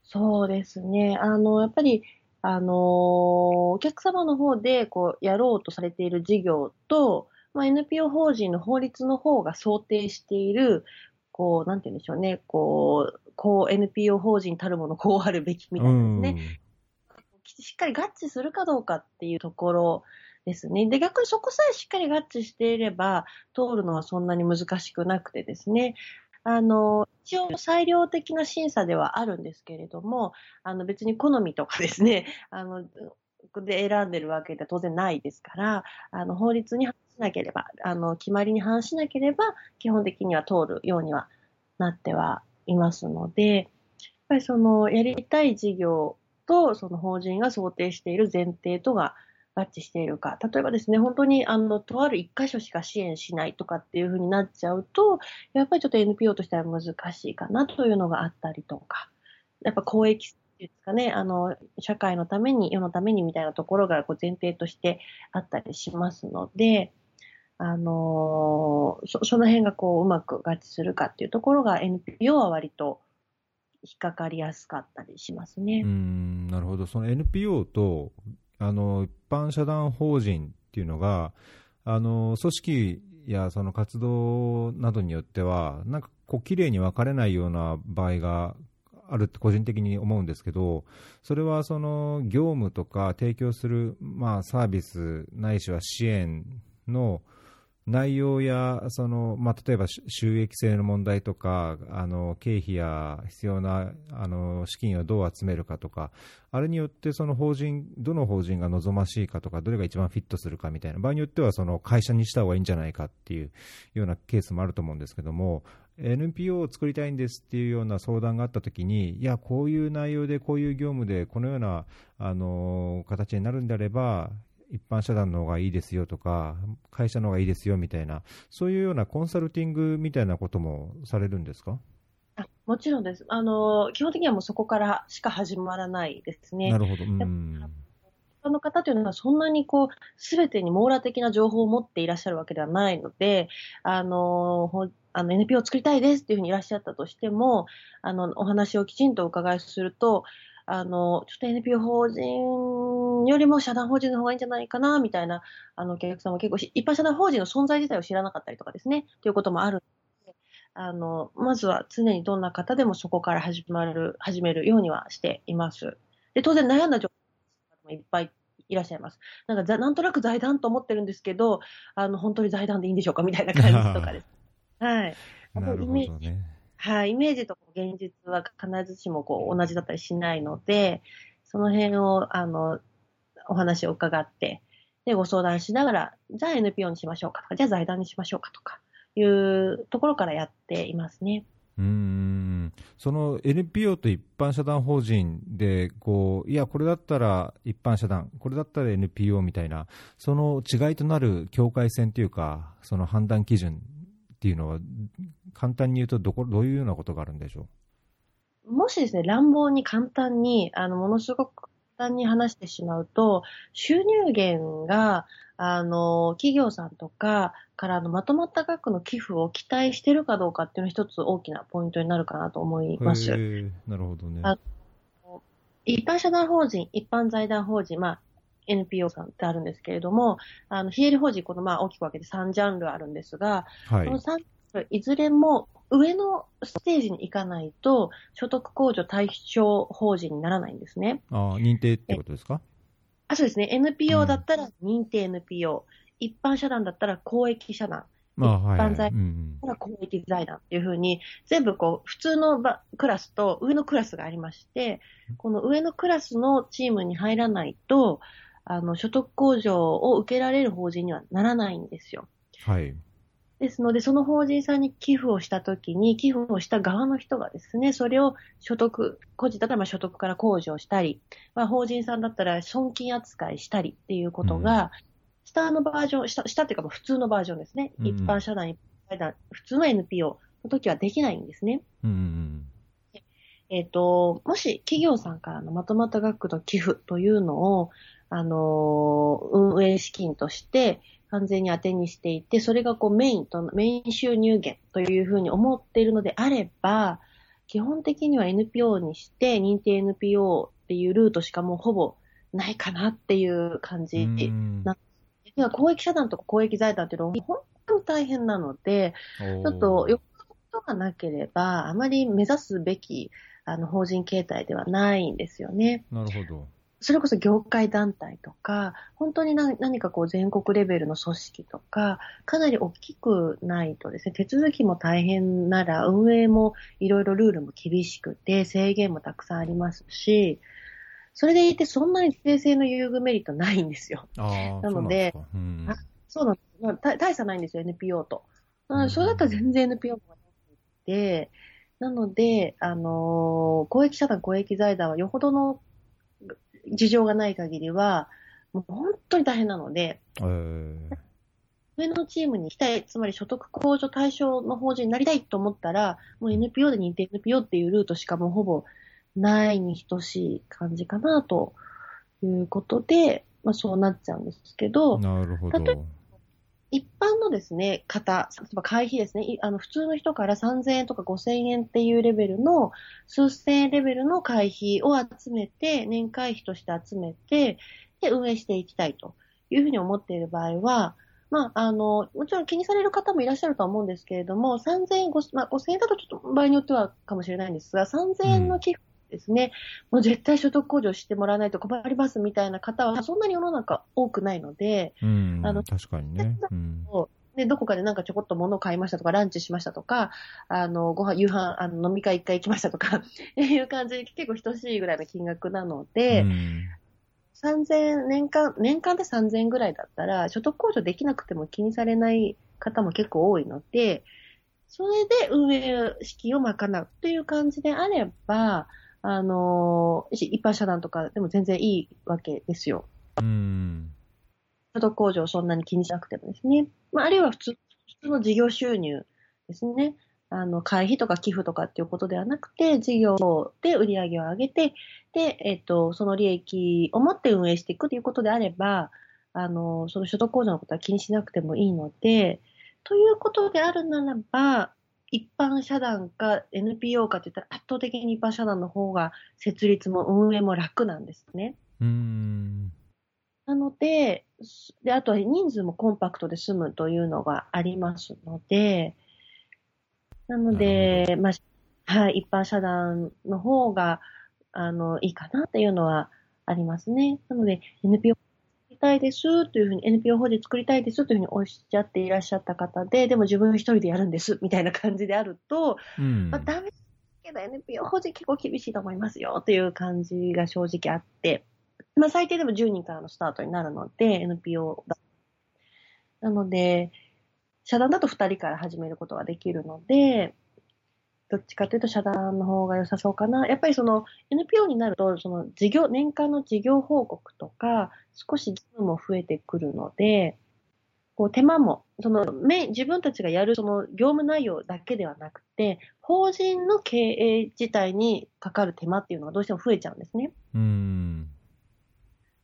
S2: そうですね。あの、やっぱり、あの、お客様の方で、こう、やろうとされている事業と、まあ、NPO 法人の法律の方が想定している、こう、なんて言うんでしょうね、こう、こう NPO 法人たるもの、こうあるべきみたいなですね。しっかり合致するかどうかっていうところですね。で、逆にそこさえしっかり合致していれば、通るのはそんなに難しくなくてですね。あの、一応裁量的な審査ではあるんですけれども、あの別に好みとかですね、あの、で選んでるわけでは当然ないですから、あの法律に反しなければ、あの決まりに反しなければ、基本的には通るようにはなってはいますので、やっぱりそのやりたい事業とその法人が想定している前提とが合致しているか。例えばですね、本当にあの、とある一箇所しか支援しないとかっていうふうになっちゃうと、やっぱりちょっと NPO としては難しいかなというのがあったりとか、やっぱ公益っていうんですかね、あの、社会のために、世のためにみたいなところがこう前提としてあったりしますので、あのそその辺がこううまく合致するかっていうところが NPO は割と引っかかりやすかったりしますね。
S1: うんなるほど、その NPO とあの一般社団法人っていうのが、あの組織やその活動などによっては、なんかこう綺麗に分かれないような場合があるって個人的に思うんですけど、それはその業務とか提供する、まあ、サービスないしは支援の内容やその、まあ、例えば収益性の問題とかあの経費や必要なあの資金をどう集めるかとかあれによってその法人どの法人が望ましいかとかどれが一番フィットするかみたいな場合によってはその会社にした方がいいんじゃないかっていうようなケースもあると思うんですけども NPO を作りたいんですっていうような相談があったときにいやこういう内容でこういう業務でこのようなあの形になるんであれば一般社団の方がいいですよとか、会社の方がいいですよみたいな、そういうようなコンサルティングみたいなこともされるんですか？
S2: あもちろんです。あの、基本的にはもうそこからしか始まらないですね。
S1: なるほど。うん
S2: 一般の方というのはそんなにこう、すべてに網羅的な情報を持っていらっしゃるわけではないので、あの、あの NPO を作りたいですっていうふうにいらっしゃったとしても、あの、お話をきちんとお伺いすると、あの、ちょっと NPO 法人よりも社団法人の方がいいん。じゃないかな、みたいな、あの、お客さん。も結構、一般社団法人の存在自体を知らなかったりとかですね、ということもあるあの、まずは常にどん。な方でもそこから始まる、始めるようにはしています。で、当然悩ん。だ状況もいっぱいいらっしゃいます。なん。か、なん。となく財団と思ってるん。ですけど、あの、本当に財団でいいん。でしょうかみたいな感じとかです。はい。
S1: なるほどね。
S2: はい、イメージと現実は必ずしもこう同じだったりしないので、その辺を、あの、お話を伺って、で、ご相談しながら、じゃあ NPO にしましょうかとか、じゃあ財団にしましょうかとか、いうところからやっていますね。
S1: うんその NPO と一般社団法人でこう、いや、これだったら一般社団、これだったら NPO みたいな、その違いとなる境界線というか、その判断基準っていうのは、簡単に言うとどこ、どういうようなことがあるんでしょ
S2: う？もしですね、乱暴に簡単に、あの、ものすごく簡単に話してしまうと、収入源が、あの、企業さんとかからのまとまった額の寄付を期待してるかどうかっていうの一つ大きなポイントになるかなと思います。
S1: なるほどね。
S2: 一般社団法人、一般財団法人、まあ、NPO さんってあるんですけれども、あの、非営利法人、このまあ大きく分けて3ジャンルあるんですが、はい、この3ジャンル、いずれも上のステージに行かないと、所得控除対象法人にならないんですね。
S1: ああ、認定ってことですか？
S2: あそうですね。NPO だったら認定 NPO、うん、一般社団だったら公益社団、一般財団だったら公益財団っていうふうに、全部こう、普通のクラスと上のクラスがありまして、この上のクラスのチームに入らないと、あの、所得控除を受けられる法人にはならないんですよ。
S1: はい。
S2: ですので、その法人さんに寄付をしたときに、寄付をした側の人がですね、それを所得、個人だったら所得から控除したり、まあ、法人さんだったら損金扱いしたりっていうことが、うん、下のバージョン、下、下っていうか普通のバージョンですね。うん、一般社団、一般団、普通の NPO の時はできないんですね。
S1: うん、
S2: えっ、ー、と、もし企業さんからのまとまった額の寄付というのを、あの、運営資金として完全に当てにしていて、それがこうメインと、メイン収入源というふうに思っているのであれば、基本的には NPO にして認定 NPO っていうルートしかもうほぼないかなっていう感じな。公益社団とか公益財団っていうのは本当に大変なので、ちょっとよっことがなければ、あまり目指すべきあの法人形態ではないんですよね。
S1: なるほど。
S2: それこそ業界団体とか、本当に何何かこう全国レベルの組織とか、かなり大きくないとですね、手続きも大変なら、運営もいろいろルールも厳しくて、制限もたくさんありますし、それでいてそんなに税制の優遇メリットないんですよ。
S1: あ
S2: なので
S1: そうなんですか
S2: そうなんです。まあ大大差ないんですよ、NPO と。なのでそれだったら全然 NPO がなくて、なので、あのー公益社団、公益財団はよほどの事情がない限りは、もう本当に大変なので、
S1: うんえ
S2: 上のチームに行きたい、つまり所得控除対象の法人になりたいと思ったら、もう NPO で認定 NPO っていうルートしかもうほぼないに等しい感じかなということで、まあそうなっちゃうんですけど
S1: ー、なるほど。
S2: 例え一般のですね、方、例えば会費ですね、あの普通の人から3000円とか5000円っていうレベルの、数千円レベルの会費を集めて、年会費として集めて、で、運営していきたいというふうに思っている場合は、まあ、あの、もちろん気にされる方もいらっしゃるとは思うんですけれども、3000円まあ、5000円だとちょっと場合によってはかもしれないんですが、3000円の寄付ですね、もう絶対所得控除してもらわないと困りますみたいな方は、そんなに世の中多くないので、
S1: うん、
S2: あの
S1: 確かにね。うん。
S2: で、どこかでなんかちょこっと物を買いましたとか、ランチしましたとか、あの、ご飯、夕飯、あの、飲み会一回行きましたとか、いう感じで結構等しいぐらいの金額なので、
S1: うん。
S2: 3000、年間、年間で3000円ぐらいだったら、所得控除できなくても気にされない方も結構多いので、それで運営資金を賄うという感じであれば、あの、一般社団とかでも全然いいわけですよ。
S1: うん
S2: 所得控除をそんなに気にしなくてもですね。まあ、あるいは普通、普通の事業収入ですね。あの、会費とか寄付とかっていうことではなくて、事業で売り上げを上げて、で、えっと、その利益を持って運営していくということであれば、あの、その所得控除のことは気にしなくてもいいので、ということであるならば、一般社団か NPO かって言ったら圧倒的に一般社団の方が設立も運営も楽なんですね。
S1: うん
S2: なので、すで、あとは人数もコンパクトで済むというのがありますので、なので、まあ、はい、一般社団の方が、あの、いいかなっていうのはありますね。なので、NPO たいですというふうに、NPO 法人作りたいですというふうにおっしゃっていらっしゃった方で、でも自分一人でやるんです みたいな感じであると、
S1: うん
S2: まあ、ダメだけど NPO 法人結構厳しいと思いますよという感じが正直あって、まあ最低でも10人からのスタートになるので、NPO だ。なので、社団だと2人から始めることができるので、どっちかというと社団の方が良さそうかな。やっぱりその NPO になると、その事業、年間の事業報告とか、少し義務も増えてくるので、こう手間も、そのメイン自分たちがやるその業務内容だけではなくて、法人の経営自体にかかる手間っていうのがどうしても増えちゃうんですね。
S1: うん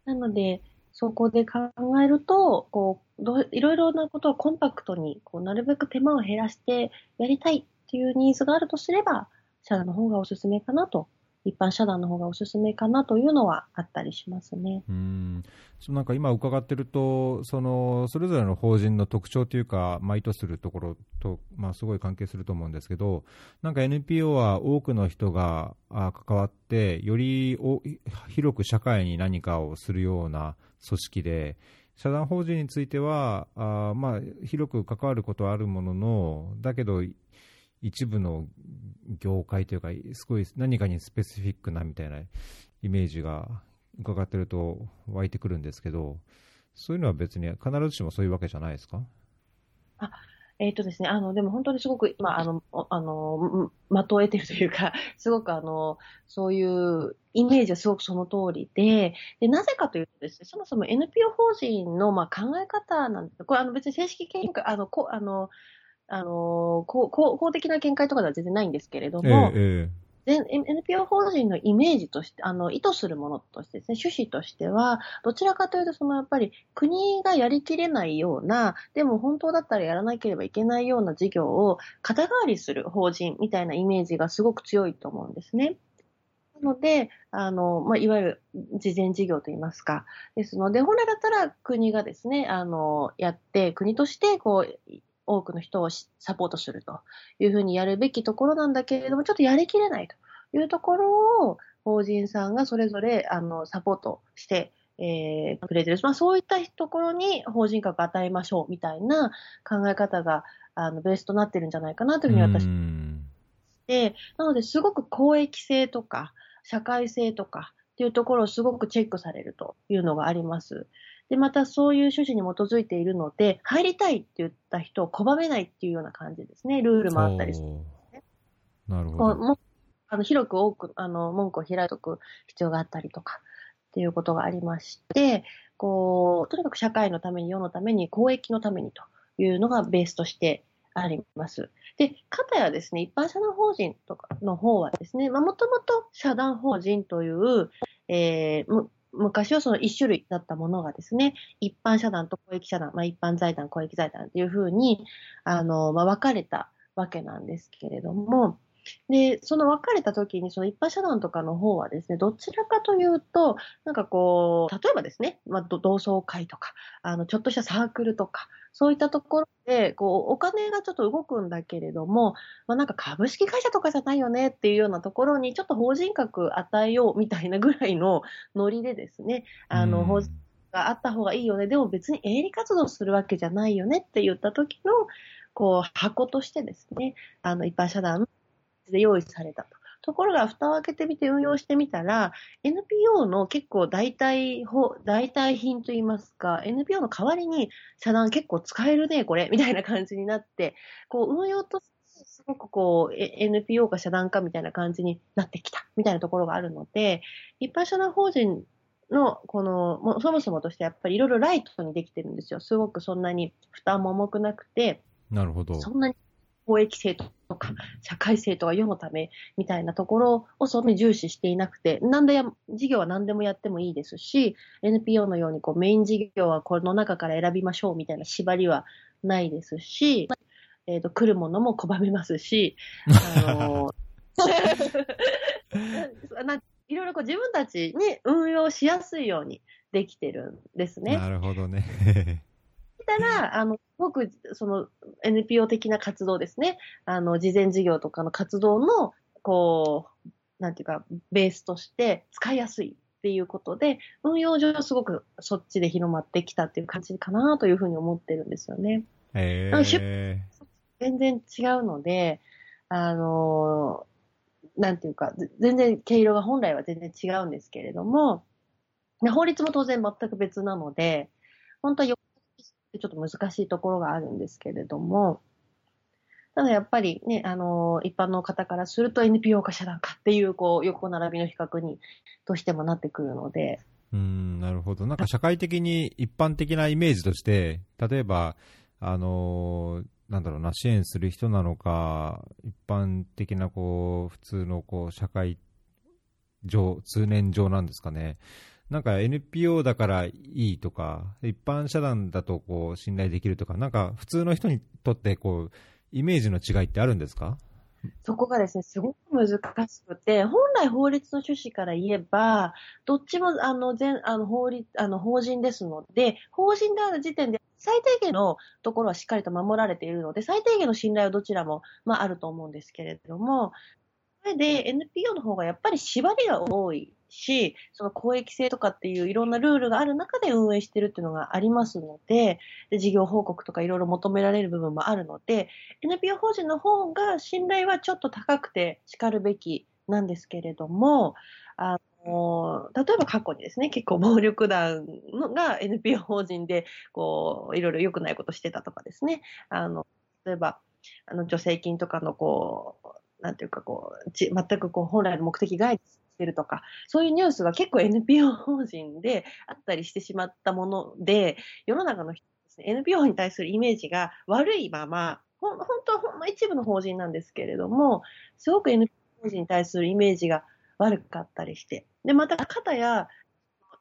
S2: なので、そこで考えると、こう、どういろいろなことをコンパクトに、こう、なるべく手間を減らしてやりたいっていうニーズがあるとすれば、社団の方がおすすめかなと、一般社団の方がおすすめかなというのはあったりしますね。
S1: うんなんか今伺ってるとそのそれぞれの法人の特徴というか、まあ、意図するところと、まあ、すごい関係すると思うんですけどなんか NPO は多くの人が関わってより広く社会に何かをするような組織で社団法人についてはあ、まあ、広く関わることはあるもののだけど一部の業界というかすごい何かにスペシフィックなみたいなイメージが伺ってると湧いてくるんですけど、そういうのは別に必ずしもそういうわけじゃないですか？
S2: あえっ、とですね、あの、でも本当にすごく、まあ、あの、あの、的を得てるというか、すごくあの、そういうイメージはすごくその通りで、で、なぜかというとですね、そもそも NPO 法人の、まあ、考え方なんですこれあの別に正式見解、あの、こあの、あの、公公公的な見解とかでは全然ないんですけれども、
S1: え
S2: 全 NPO 法人のイメージとして、あの、意図するものとしてですね、趣旨としては、どちらかというと、そのやっぱり国がやりきれないような、でも本当だったらやらなければいけないような事業を肩代わりする法人みたいなイメージがすごく強いと思うんですね。なので、あの、まあ、いわゆる事前事業といいますか。ですので、本来だったら国がですね、あの、やって、国として、こう、多くの人をしサポートするというふうにやるべきところなんだけれども、ちょっとやりきれないというところを、法人さんがそれぞれあのサポートして、えーくれてる、まあ、そういったところに法人格を与えましょうみたいな考え方があのベースとなってるんじゃないかなというふうに私
S1: うん
S2: で、なのですごく公益性とか、社会性とかっていうところをすごくチェックされるというのがあります。で、またそういう趣旨に基づいているので、入りたいって言った人を拒めないっていうような感じですね。ルールもあったりして。
S1: おーなる
S2: こ
S1: ほど。
S2: あの広く多くあの門戸を開いておく必要があったりとかっていうことがありまして、こう、とにかく社会のために、世のために、公益のためにというのがベースとしてあります。で、かたやですね、一般社団法人とかの方はですね、まあ、もともと社団法人という、えーむ昔はその1種類だったものがですね、一般社団と公益社団、まあ、一般財団、公益財団というふうに、あの、まあ、分かれたわけなんですけれども、で、その分かれた時に、その一般社団とかの方はですね、どちらかというと、なんかこう、例えばですね、まあ、ど同窓会とか、あの、ちょっとしたサークルとか、そういったところで、こう、お金がちょっと動くんだけれども、まあ、なんか株式会社とかじゃないよねっていうようなところに、ちょっと法人格与えようみたいなぐらいの ノリでですね、あの、
S1: うん
S2: 法人があった方がいいよね。でも別に営利活動するわけじゃないよねって言った時の、こう、箱としてですね、あの、一般社団で用意されたと。ところが、蓋を開けてみて運用してみたら、NPO の結構代替法、代替品といいますか、NPO の代わりに社団結構使えるね、これ、みたいな感じになって、こう、運用としてすごくこう、え NPO か社団かみたいな感じになってきた、みたいなところがあるので、一般社団法人の、この、もうそもそもとしてやっぱりいろいろライトにできてるんですよ。すごくそんなに負担も重くなくて、
S1: なるほど。
S2: そんなに公益性とか、社会性とか世のためみたいなところをそんなに重視していなくて、なんでや、事業は何でもやってもいいですし、NPO のようにこうメイン事業はこの中から選びましょうみたいな縛りはないですし、えっ、と、来るものも拒めますし、あの いろいろこう自分たちに運用しやすいようにできてるんですね。
S1: なるほどね。
S2: たら、あの、すごく、その、NPO 的な活動ですね。あの、事前事業とかの活動の、こう、なんていうか、ベースとして使いやすいっていうことで、運用上すごくそっちで広まってきたっていう感じかなというふうに思ってるんですよね。
S1: えー、
S2: 全然違うので、あの、なんていうか、ぜ全然毛色が本来は全然違うんですけれども、で法律も当然全く別なので、本当はちょっと難しいところがあるんですけれども、ただやっぱりね、あの、一般の方からすると NPO か社団かっていう、こう、横並びの比較に、どうしてもなってくるので、
S1: うん、なるほど。なんか社会的に一般的なイメージとして、例えば、あのなんだろうな、支援する人なのか、一般的な、こう、普通の、こう、社会上、通念上なんですかね。なんか NPO だからいいとか、一般社団だとこう信頼できるとか、なんか普通の人にとってこう、イメージの違いってあるんですか？
S2: そこがですね、すごく難しくて、本来法律の趣旨から言えば、どっちも、あの、全、あの、法律、あの、法人ですので、法人である時点で、最低限のところはしっかりと守られているので、最低限の信頼はどちらも、まあ、あると思うんですけれども、それで NPO の方がやっぱり縛りが多い。し、その公益性とかっていういろんなルールがある中で運営してるっていうのがありますので、で事業報告とかいろいろ求められる部分もあるので、NPO 法人の方が信頼はちょっと高くて叱るべきなんですけれども、あの例えば過去にですね、結構暴力団のが NPO 法人で、こう、いろいろ良くないことしてたとかですね、あの、例えば、あの、助成金とかのこう、なんていうかこう、ち全くこう、本来の目的外です。してるとか、そういうニュースが結構 NPO 法人であったりしてしまったもので、世の中の人ですね、NPO に対するイメージが悪いまま、ほ本当はほんの一部の法人なんですけれども、すごく NPO 法人に対するイメージが悪かったりして、で、また、方や、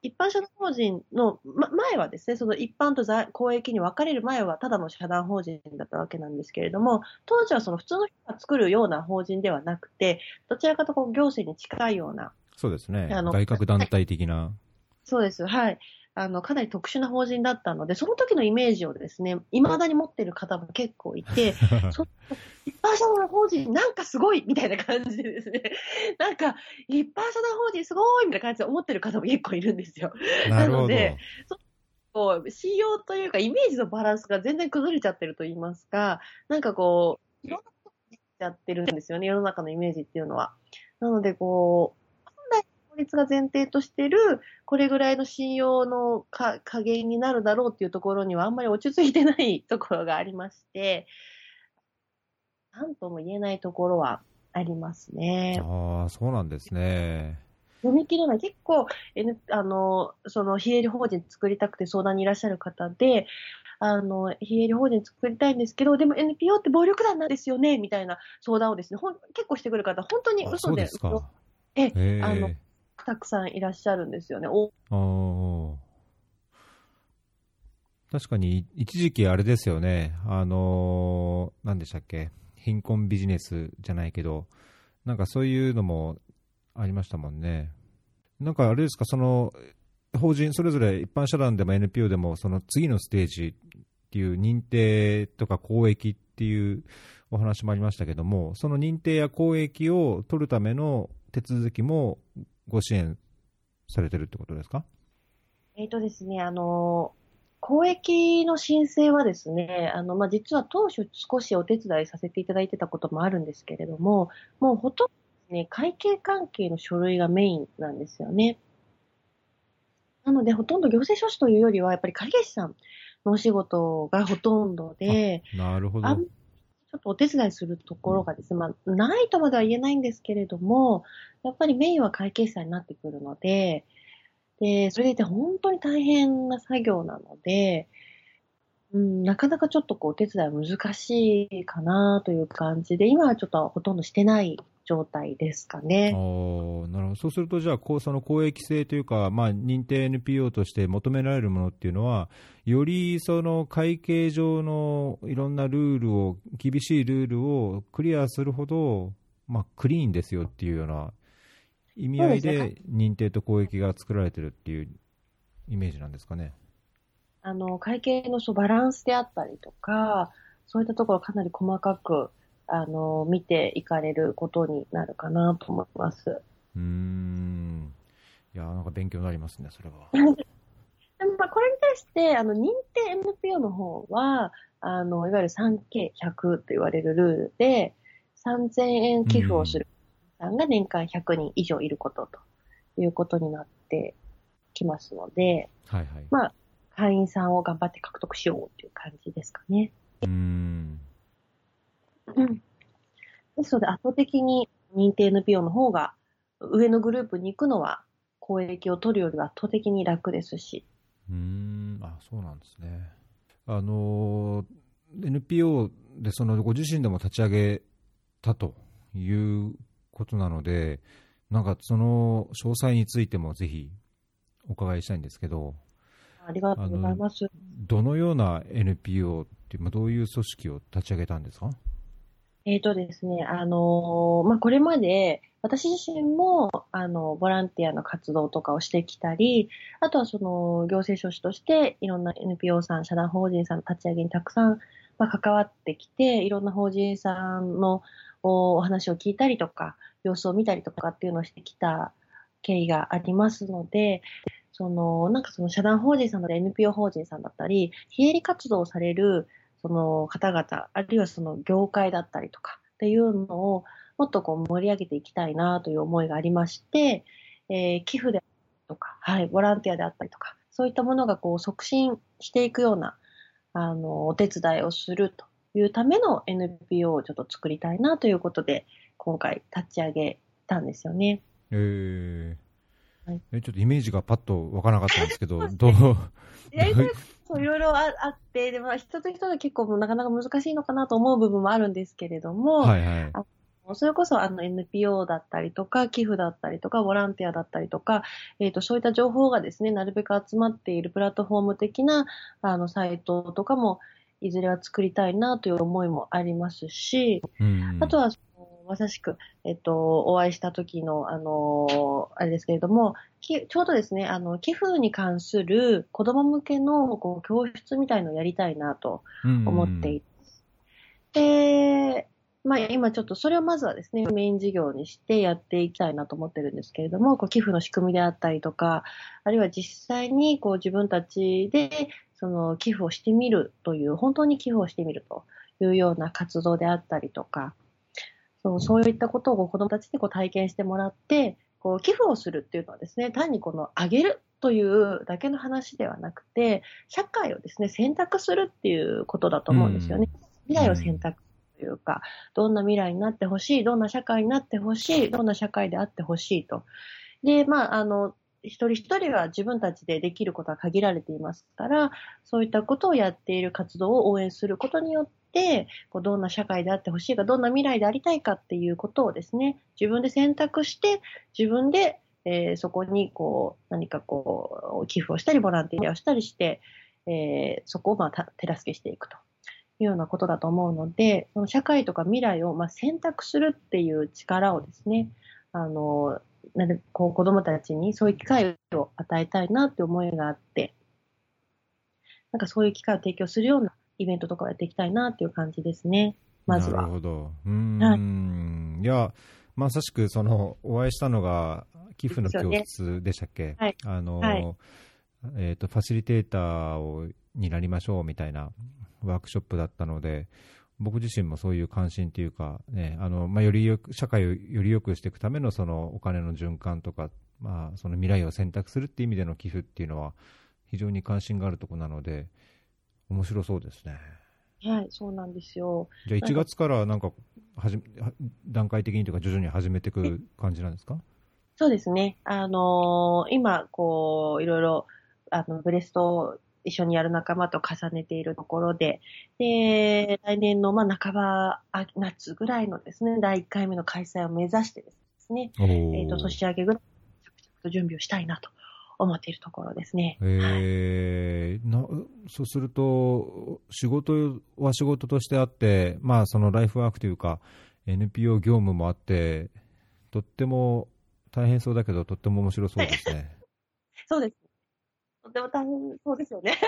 S2: 一般社団法人の、ま、前はですね、その一般と在公益に分かれる前はただの社団法人だったわけなんですけれども、当時はその普通の人が作るような法人ではなくて、どちらかとこう行政に近いような、
S1: そうですね。
S2: あの
S1: 外郭団体的な。
S2: そうです。はい。あの、かなり特殊な法人だったので、その時のイメージをですね、未だに持ってる方も結構いて、そ一般社団法人なんかすごいみたいな感じでですね、なんか一般社団法人すごいみたいな感じで思ってる方も結構いるんですよ。
S1: なるほど。
S2: こう、仕様というかイメージのバランスが全然崩れちゃってると言いますか、なんかこう、いろんなことがちゃってるんですよね、世の中のイメージっていうのは。なので、こう、律が前提としてる、これぐらいの信用のか加減になるだろうっていうところにはあんまり落ち着いてないところがありまして、なんとも言えないところはありますね。
S1: ああ、そうなんですね。
S2: 読み切れない。結構、N、あの、その、非営利法人作りたくて相談にいらっしゃる方で、あの、非営利法人作りたいんですけど、でも NPO って暴力団なんですよね、みたいな相談をですね、ほん結構してくる方、本当に嘘で、でえ、あの、たくさんいらっしゃるんですよね。お
S1: 確かに、一時期あれですよね、あのー、何でしたっけ、貧困ビジネスじゃないけど、なんかそういうのもありましたもんね。なんかあれですか、その法人それぞれ一般社団でも NPO でもその次のステージっていう認定とか公益っていうお話もありましたけども、その認定や公益を取るための手続きもご支援されてるってことですか？
S2: えっ、ー、とですね、あの、公益の申請はですね、あの、まあ、実は当初少しお手伝いさせていただいてたこともあるんですけれども、もうほとんどね、会計関係の書類がメインなんですよね。なので、ほとんど行政書士というよりは、やっぱり会計士さんのお仕事がほとんどで、
S1: なるほど。ち
S2: ょっとお手伝いするところがですね、まあ、ないとまでは言えないんですけれども、やっぱりメインは会計士さんになってくるので、で、それでいて本当に大変な作業なので、うん、なかなかちょっとこうお手伝い難しいかなという感じで、今はちょっとほとんどしてない状態ですかね。
S1: あなるほどそうすると、じゃあ、こうその公益性というか、まあ、認定 NPO として求められるものっていうのは、よりその会計上のいろんなルールを、厳しいルールをクリアするほど、まあ、クリーンですよっていうような意味合いで認定と公益が作られてるっていうイメージなんですかね。
S2: あの、会計のそうバランスであったりとか、そういったところかなり細かく、あの、見ていかれることになるかなと思います。
S1: うん。いや、なんか勉強になりますね、それは。
S2: でもまあこれに対して、あの、認定 NPO の方は、あの、いわゆる 3K100 と言われるルールで、3000円寄付をするさんが年間100人以上いることということになってきますので、
S1: はいはい。
S2: まあ、会員さんを頑張って獲得しようという感じですかね。
S1: うん。
S2: うん。ですので、圧倒的に認定 NPO の方が上のグループに行くのは公益を取るよりは圧倒的に楽ですし。
S1: うん、あ、そうなんですね。あの、NPO でそのご自身でも立ち上げたということなので、なんかその詳細についてもぜひお伺いしたいんですけど、
S2: ありがとうございます。
S1: どのような NPO っていう、どういう組織を立ち上げたんですか？
S2: えっ、ー、とですね、あのまあ、これまで私自身も、あの、ボランティアの活動とかをしてきたり、あとはその、行政書士として、いろんな NPO さん、社団法人さんの立ち上げにたくさん、まあ、関わってきて、いろんな法人さんのお話を聞いたりとか、様子を見たりとかっていうのをしてきた経緯がありますので、その、なんかその社団法人さんだったり NPO 法人さんだったり、非営利活動をされるその方々、あるいはその業界だったりとかっていうのをもっとこう盛り上げていきたいなという思いがありまして、えー、寄付であったりとか、はい、ボランティアであったりとか、そういったものがこう促進していくような、あの、お手伝いをするというための NPO をちょっと作りたいなということで、今回立ち上げたんですよね。
S1: えー、えちょっとイメージがパッとわからなかったんですけど、ど う？
S2: いろいろあって、でも人と人で結構なかなか難しいのかなと思う部分もあるんですけれども、
S1: はいはい、
S2: それこそあの NPO だったりとか、寄付だったりとか、ボランティアだったりとか、えっ、ー、と、そういった情報がですね、なるべく集まっているプラットフォーム的なあのサイトとかも、いずれは作りたいなという思いもありますし、うん、あとはまさしく、えっと、お会いした時の、あの、あれですけれども、ちょうどですね、あの、寄付に関する子供向けのこう教室みたいのをやりたいなと思っていて、で、まあ今ちょっとそれをまずはですね、メイン事業にしてやっていきたいなと思ってるんですけれども、こう寄付の仕組みであったりとか、あるいは実際にこう自分たちでその寄付をしてみるという、本当に寄付をしてみるというような活動であったりとか、そうそういったことを子供たちにこう体験してもらって、こう寄付をするっていうのはですね、単にこのあげるというだけの話ではなくて、社会をですね、選択するっていうことだと思うんですよね。未来を選択というか、どんな未来になってほしい、どんな社会になってほしい、どんな社会であってほしいと。で、まあ、あの、一人一人は自分たちでできることは限られていますから、そういったことをやっている活動を応援することによって、こうどんな社会であってほしいか、どんな未来でありたいかっていうことをですね、自分で選択して、自分で、えー、そこにこう何かこう寄付をしたり、ボランティアをしたりして、えー、そこをまあ手助けしていくというようなことだと思うので、その社会とか未来をまあ選択するっていう力をですね、あの、なるこう子供たちにそういう機会を与えたいなって思いがあって、なんかそういう機会を提供するようなイベントとかをやっていきたいなっていう感じですね、まずは。
S1: なるほど。うん。はい、いや、まさしくその、お会いしたのが、寄付の教室でしたっけ、ね、はい、あの、はい、えっ、ー、と、ファシリテーターをになりましょうみたいなワークショップだったので、僕自身もそういう関心というか、ね、あのまあ、よりよく社会をより良くしていくためのそのお金の循環とか、まあ、その未来を選択するっていう意味での寄付っていうのは、非常に関心があるところなので、面白そうですね。
S2: はい、そうなんですよ。
S1: じゃあ1月からなんかはじ段階的にというか徐々に始めていく感じなんですか？
S2: そうですね。あのー、今、こう、いろいろ、あの、ブレスト一緒にやる仲間と重ねているところで、で、来年のまあ半ば、夏ぐらいのですね、第1回目の開催を目指してですね、えっ、ー、と、年明けぐらい、着々と準備をしたいなと思っているところですね。
S1: えー、なそうすると、仕事は仕事としてあって、まあ、そのライフワークというか、NPO 業務もあって、とっても大変そうだけど、とっても面白そうですね。
S2: そうです。とても大変そうですよね。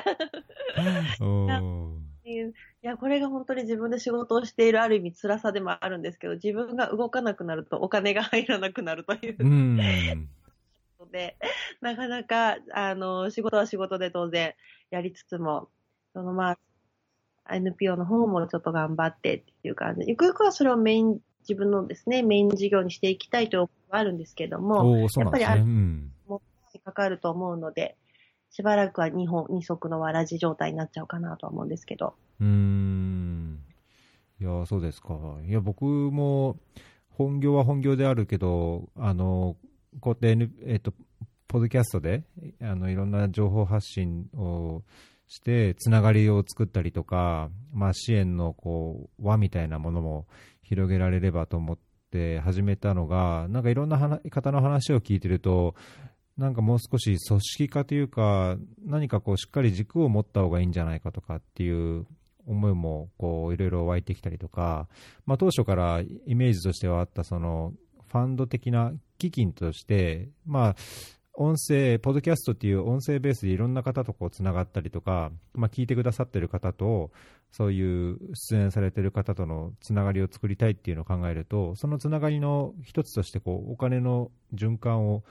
S2: いや、これが本当に自分で仕事をしているある意味辛さでもあるんですけど、自分が動かなくなるとお金が入らなくなるという。うんで、なかなか、あの、仕事は仕事で当然やりつつも、そのまあ、NPO の方もちょっと頑張ってっていう感じで、ゆくゆくはそれをメイン、自分のですね、メイン事業にしていきたいという思いはあるんですけども、
S1: ね、やっぱりある、うん、
S2: もかかると思うので、しばらくは2本、二足のわらじ状態になっちゃうかなとは思うんですけど。
S1: うん。いや、そうですか。いや、僕も、本業は本業であるけど、あの、こうやって、えっ、と、ポッドキャストで、あの、いろんな情報発信をして、つながりを作ったりとか、まあ、支援の、こう、輪みたいなものも広げられればと思って始めたのが、なんかいろんな方の話を聞いてると、なんかもう少し組織化というか、何かこうしっかり軸を持った方がいいんじゃないかとかっていう思いもこういろいろ湧いてきたりとか、まあ、当初からイメージとしてはあったそのファンド的な基金として、まあ、音声、ポッドキャストっていう音声ベースでいろんな方とこうつながったりとか、まあ、聞いてくださってる方と、そういう出演されてる方とのつながりを作りたいっていうのを考えると、そのつながりの一つとしてこうお金の循環を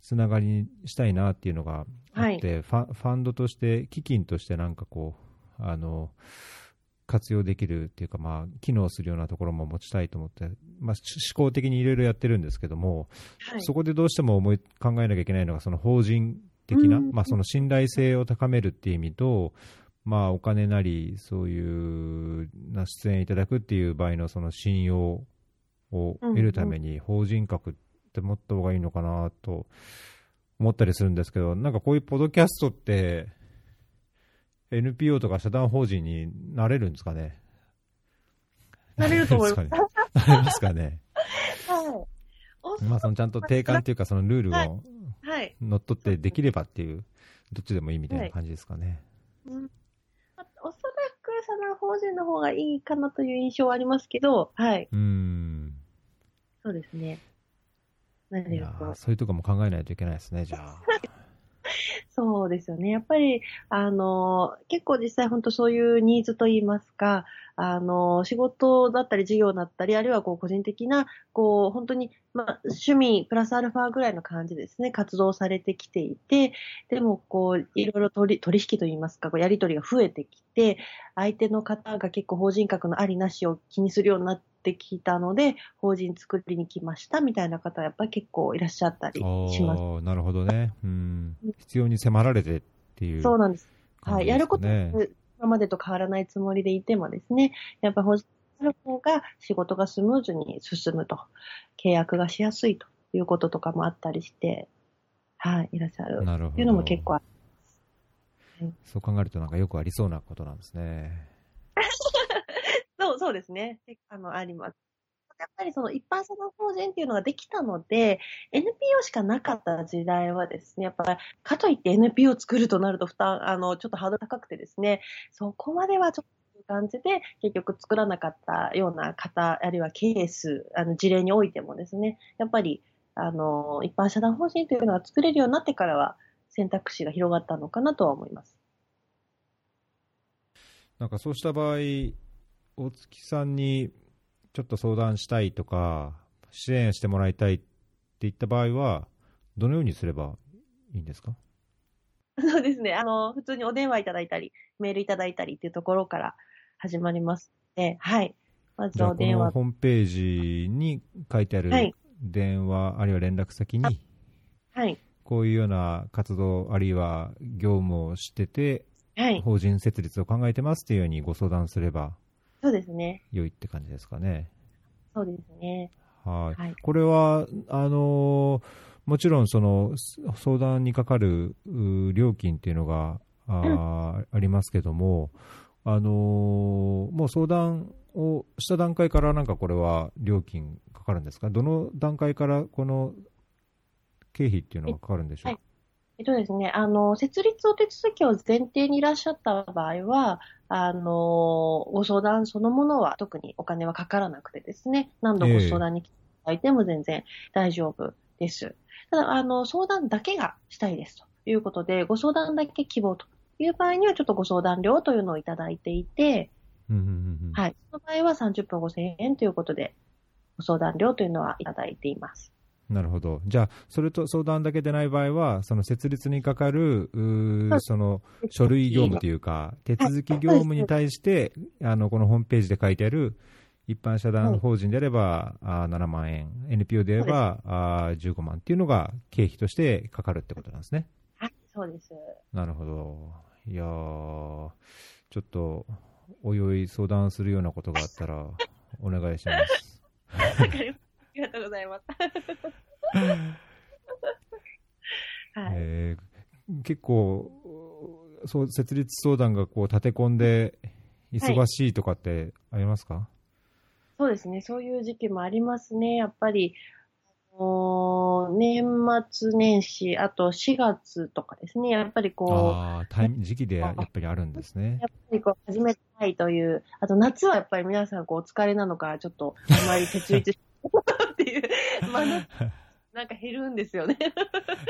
S1: つながりにしたいなっていうのがあって、はい、ファファンドとして、基金としてなんかこう、あの、活用できるっていうか、まあ、機能するようなところも持ちたいと思って、まあ、思考的にいろいろやってるんですけども、はい、そこでどうしても思い考えなきゃいけないのが、その法人的な、まあ、その信頼性を高めるっていう意味と、まあ、お金なり、そういうな出演いただくっていう場合のその信用を得るために、法人格ってって持った方がいいのかなと思ったりするんですけど、なんかこういうポッドキャストって、NPO とか社団法人になれるんですかね？
S2: なれると思います。
S1: なれますかね？はい。まあ、そのちゃんと定款っていうか、そのルールを乗っ取ってできればっていう、どっちでもいいみたいな感じですかね。はい、うん、
S2: おそらく社団法人の方がいいかなという印象はありますけど、はい。
S1: うん。
S2: そうですね。
S1: そういうとこも考えないといけないですね、じゃあ。
S2: そうですよね。やっぱり、あの、結構実際本当そういうニーズといいますか、あの、仕事だったり事業だったり、あるいはこう個人的な、こう、本当に、まあ、趣味プラスアルファぐらいの感じですね、活動されてきていて、でもこう、いろいろ取り取引といいますか、こうやり取りが増えてきて、相手の方が結構法人格のありなしを気にするようになってきたので、法人作りに来ましたみたいな方はやっぱり結構いらっしゃったりします。
S1: なるほどね。うん。必要に迫られてっていう
S2: そうなんです。はい。やることは今までと変わらないつもりでいてもですね、やっぱ法人ある方が仕事がスムーズに進むと、契約がしやすいということとかもあったりして、はい、いらっしゃる
S1: なるほど。
S2: っていうのも結構あ
S1: そう考えるとなんかよくありそうなことなんですね。
S2: そう、ですね。あの、あります。やっぱりその一般社団法人っていうのができたので、NPO しかなかった時代はですね、やっぱ、かといって NPO を作るとなると負担、あの、ちょっとハードル高くてですね、そこまではちょっという感じで、結局作らなかったような方、あるいはケース、あの、事例においてもですね、やっぱり、あの、一般社団法人というのが作れるようになってからは、選択肢が広がったのかなとは思います。
S1: なんかそうした場合、大月さんにちょっと相談したいとか、支援してもらいたいっていった場合は、どのようにすればいいんですか？
S2: そうですね。あの、普通にお電話いただいたり、メールいただいたりっていうところから始まりますので、はい。まずお電話。
S1: のホームページに書いてある
S2: はい
S1: 電話、あるいは連絡先に、
S2: はい。
S1: こういうような活動、あるいは業務をしてて、
S2: はい。
S1: 法人設立を考えてますっていうようにご相談すれば
S2: そうですね。
S1: 良いって感じですかね。
S2: そうですね。
S1: はい。
S2: はい。
S1: これは、あのーもちろんそのす相談にかかるう料金っていうのがあ,、ありますけども、あのーもう相談をした段階からなんかこれは料金かかるんですか？どの段階からこの経費っていうのがかかるんでしょう？か、
S2: えっとですね、あの、設立お手続きを前提にいらっしゃった場合は、あの、ご相談そのものは特にお金はかからなくてですね、何度ご相談に来ていただいても全然大丈夫です。ただ、あの、相談だけがしたいですということで、ご相談だけ希望という場合には、ちょっとご相談料というのをいただいていて、はい。その場合は30分5000円ということで、ご相談料というのはいただいています。
S1: なるほど。じゃあ、それと相談だけでない場合は、その設立にかかる、その書類業務というか、手続き業務に対して、あのこのホームページで書いてある、一般社団法人であれば、あー7万円、NPO であればあー15万っていうのが経費としてかかるってことなんですね。
S2: はい、そうです。
S1: なるほど。いやー、ちょっと、おいおい相談するようなことがあったら、お願いします。
S2: ありがとうございます。はい。
S1: えー結構、そう設立相談がこう立て込んで、忙しいとかってありますか、
S2: そうですね。そういう時期もありますね。やっぱり、あのー年末年始、あと4月とかですね。やっぱりこう、
S1: ああ、タイミ時期でやっぱりあるんですね
S2: や。っぱりこう始めたいという、あと夏はやっぱり皆さんこうお疲れなのか、ちょっとあまり設立しっていう、まあななんか減るんですよね。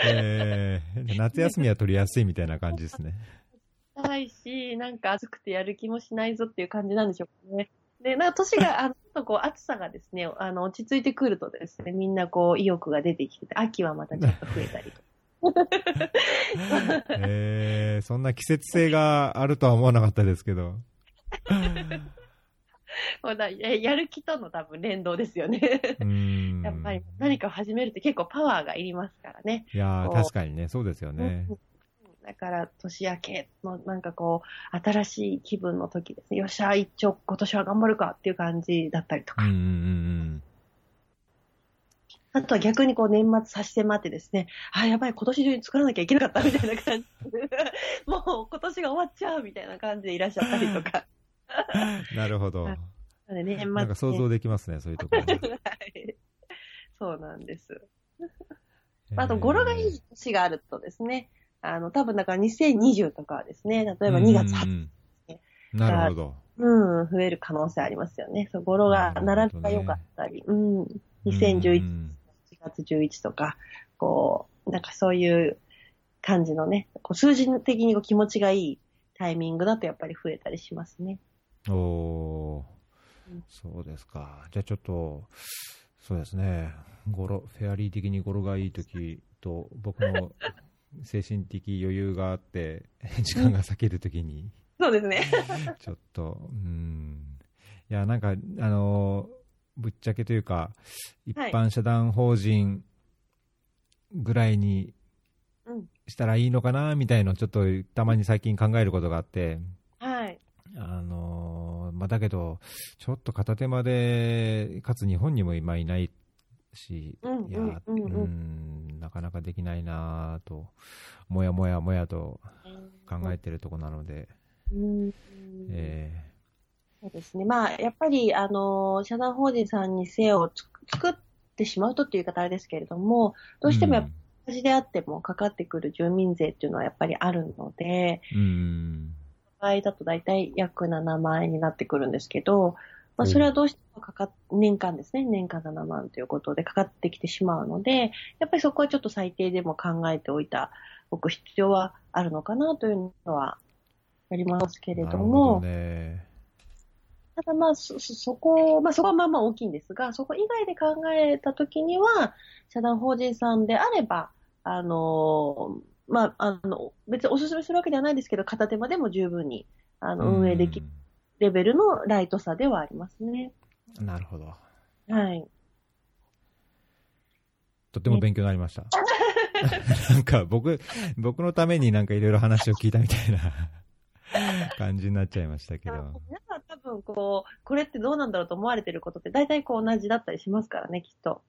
S1: えー夏休みは取りやすいみたいな感じですね。
S2: ないし、なんか暑くてやる気もしないぞっていう感じなんでしょうかね。で、なんか年が、あの、ちょっとこう暑さがですね、あの、落ち着いてくるとですね、みんなこう意欲が出てきてて、秋はまたちょっと増えたりと。
S1: えーそんな季節性があるとは思わなかったですけど。
S2: こうだややる気との多分連動ですよね。やっぱり何かを始めるって結構パワーがいりますからね。
S1: いや確かにね、そうですよね。
S2: うんだから年明けのなんかこう、新しい気分の時ですね。よっしゃ、一丁今年は頑張るかっていう感じだったりとか。
S1: うんうんうん
S2: あとは逆にこう年末差し迫ってですね、あ、やばい、今年中に作らなきゃいけなかったみたいな感じで、もう今年が終わっちゃうみたいな感じでいらっしゃったりとか。
S1: うん。なるほど。
S2: 年末、ね、
S1: なんか想像できますね、そういうところ。
S2: はい。そうなんです。あと、語呂がいい年があるとですね、あの、多分だから2020とかはですね、例えば2月20日、
S1: うんなるほど。
S2: うん、増える可能性ありますよね。そう語呂が、並びが良かったり、うん、2011、
S1: うん
S2: 4月11とか、こう、なんかそういう感じのね、こう数字的にこう気持ちがいいタイミングだとやっぱり増えたりしますね。
S1: おそうですか。じゃあちょっと、そうですね、語呂、フェアリー的に語呂がいい時と、僕の精神的余裕があって、時間が割ける時に、
S2: そうですね。
S1: ちょっと、うん。いや、なんか、あの、ぶっちゃけというか、一般社団法人ぐらいに
S2: うん。
S1: したらいいのかな、みたいのをちょっとたまに最近考えることがあって、
S2: はい。
S1: あのまあ、だけど、ちょっと片手間で、かつ日本にも今いないし、
S2: うん
S1: いや、
S2: うんうんうん
S1: うんなかなかできないなと、もやもやもやと考えてるとこなので、
S2: うん。
S1: え
S2: そうですね。まあ、やっぱり、あの、社団法人さんにせをつ作ってしまうとっていう言い方あれですけれども、
S1: ー
S2: どうしてもやっぱり、同じであってもかかってくる住民税っていうのはやっぱりあるので、
S1: うん、うん
S2: 場合だと大体約7万円になってくるんですけど、まあ、それはどうしてもかかっ、年間ですね。年間7万ということでかかってきてしまうので、やっぱりそこはちょっと最低でも考えておいた、おく必要はあるのかなというのはありますけれども、
S1: ほどね。
S2: ただまあ、そ、そそこ、まあそこはまあまあ大きいんですが、そこ以外で考えたときには、社団法人さんであれば、あの、まあ、あの、別にお勧めするわけではないですけど、片手間でも十分に、あの、運営できるレベルのライトさではありますね。
S1: うんなるほど。
S2: はい。
S1: とても勉強になりました。なんか僕、僕のためになんかいろいろ話を聞いたみたいな感じになっちゃいましたけど。
S2: 皆さん多分こう、これってどうなんだろうと思われてることって大体こう同じだったりしますからね、きっと。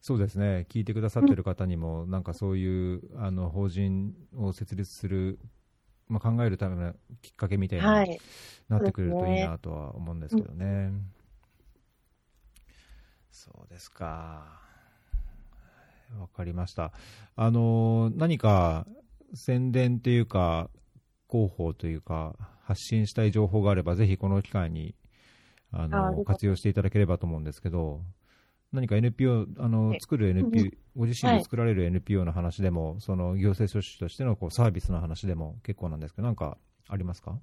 S1: そうですね、聞いてくださってる方にも、なんかそういうあの法人を設立する、まあ、考えるためのきっかけみたいに
S2: はい。
S1: なってくれるといいなとは思うんですけどね。そうですか。わかりました。あの、何か宣伝っていうか、広報というか、発信したい情報があれば、ぜひこの機会にあの活用していただければと思うんですけど、何か NPO、あの
S2: え
S1: 作る
S2: うんう
S1: NPO、ご自身で作られる NPO の話でも、その行政書士としてのこうサービスの話でも結構なんですけど、なんかありますか？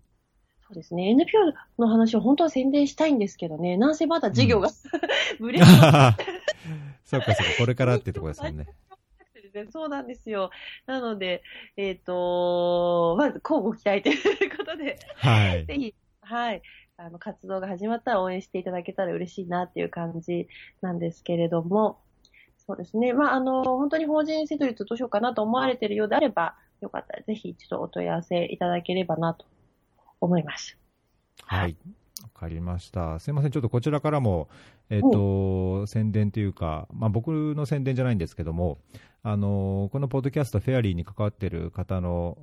S2: そうですね。NPO の話を本当は宣伝したいんですけどね、なんせまだ事業が、ブレーキ
S1: そうかそうか、これからってとこですもんね。
S2: そうなんですよ。なので、えっ、と、まず、交互期待ということで、
S1: はい。
S2: ぜ。ひ、はい、あの、活動が始まったら応援していただけたら嬉しいなっていう感じなんですけれども、そうですね。まあ、あの、本当に法人設立どうしようかなと思われているようであれば、よかったらぜひ一度お問い合わせいただければなと思います。
S1: はい。わかりました。すいません。ちょっとこちらからも、えっ、と、宣伝というか、まあ僕の宣伝じゃないんですけども、あの、このポッドキャストフェアリーに関わっている方の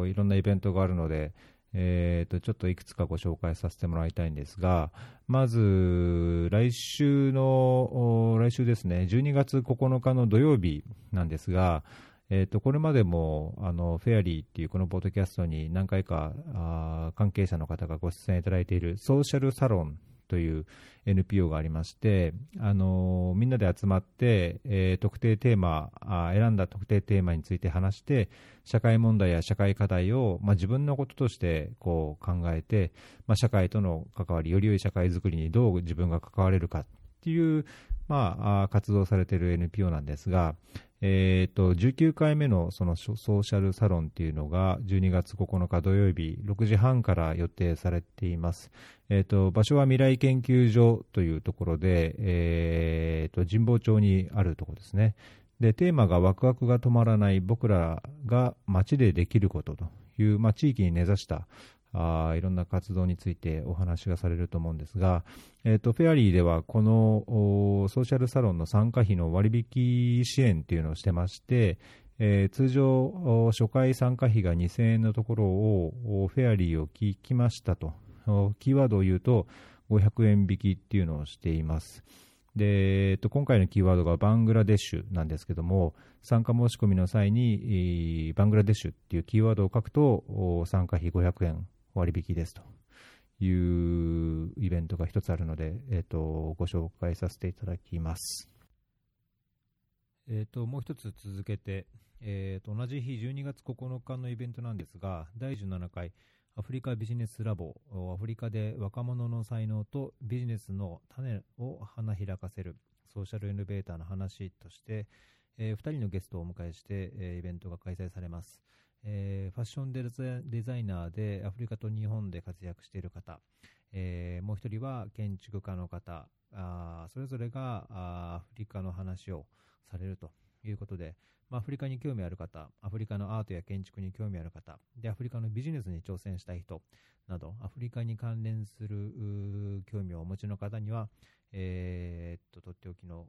S1: おいろんなイベントがあるので、えっ、と、ちょっといくつかご紹介させてもらいたいんですが、まず、来週の、来週ですね、12月9日の土曜日なんですが、えー、とこれまでもあのフェアリーっていうこのポッドキャストに何回かあ関係者の方がご出演いただいているソーシャルサロンという NPO がありまして、あのみんなで集まって、えー特定テーマあ選んだ特定テーマについて話して社会問題や社会課題を、まあ、自分のこととしてこう考えて、まあ、社会との関わりより良い社会づくりにどう自分が関われるかっていう、まあ、活動されている NPO なんですが、えー、と19回目のそのソーシャルサロンっていうのが12月9日土曜日6時半から予定されています。えー、と場所は未来研究所というところで、えー、と神保町にあるところですね。でテーマがワクワクが止まらない僕らが街でできることという、まあ、地域に根ざしたあいろんな活動についてお話がされると思うんですが、えー、とフェアリーではこのソーシャルサロンの参加費の割引支援というのをしてまして、えー通常初回参加費が2000円のところをフェアリーを聞きましたとキーワードを言うと500円引きっていうのをしています。でえーと今回のキーワードがバングラデシュなんですけども参加申し込みの際に、バングラデシュっていうキーワードを書くと参加費500円割引ですというイベントが一つあるので、えー、とご紹介させていただきます。えー、ともう一つ続けて、えー、と同じ日12月9日のイベントなんですが、第17回アフリカビジネスラボ、アフリカで若者の才能とビジネスの種を花開かせるソーシャルイノベーターの話として、えー、2人のゲストをお迎えして、えー、イベントが開催されます。えー、ファッションデザイナーでアフリカと日本で活躍している方、えー、もう一人は建築家の方、あそれぞれがあアフリカの話をされるということで、まあ、アフリカに興味ある方、アフリカのアートや建築に興味ある方、でアフリカのビジネスに挑戦したい人。など、アフリカに関連する興味をお持ちの方には、えー、っと、とっておきの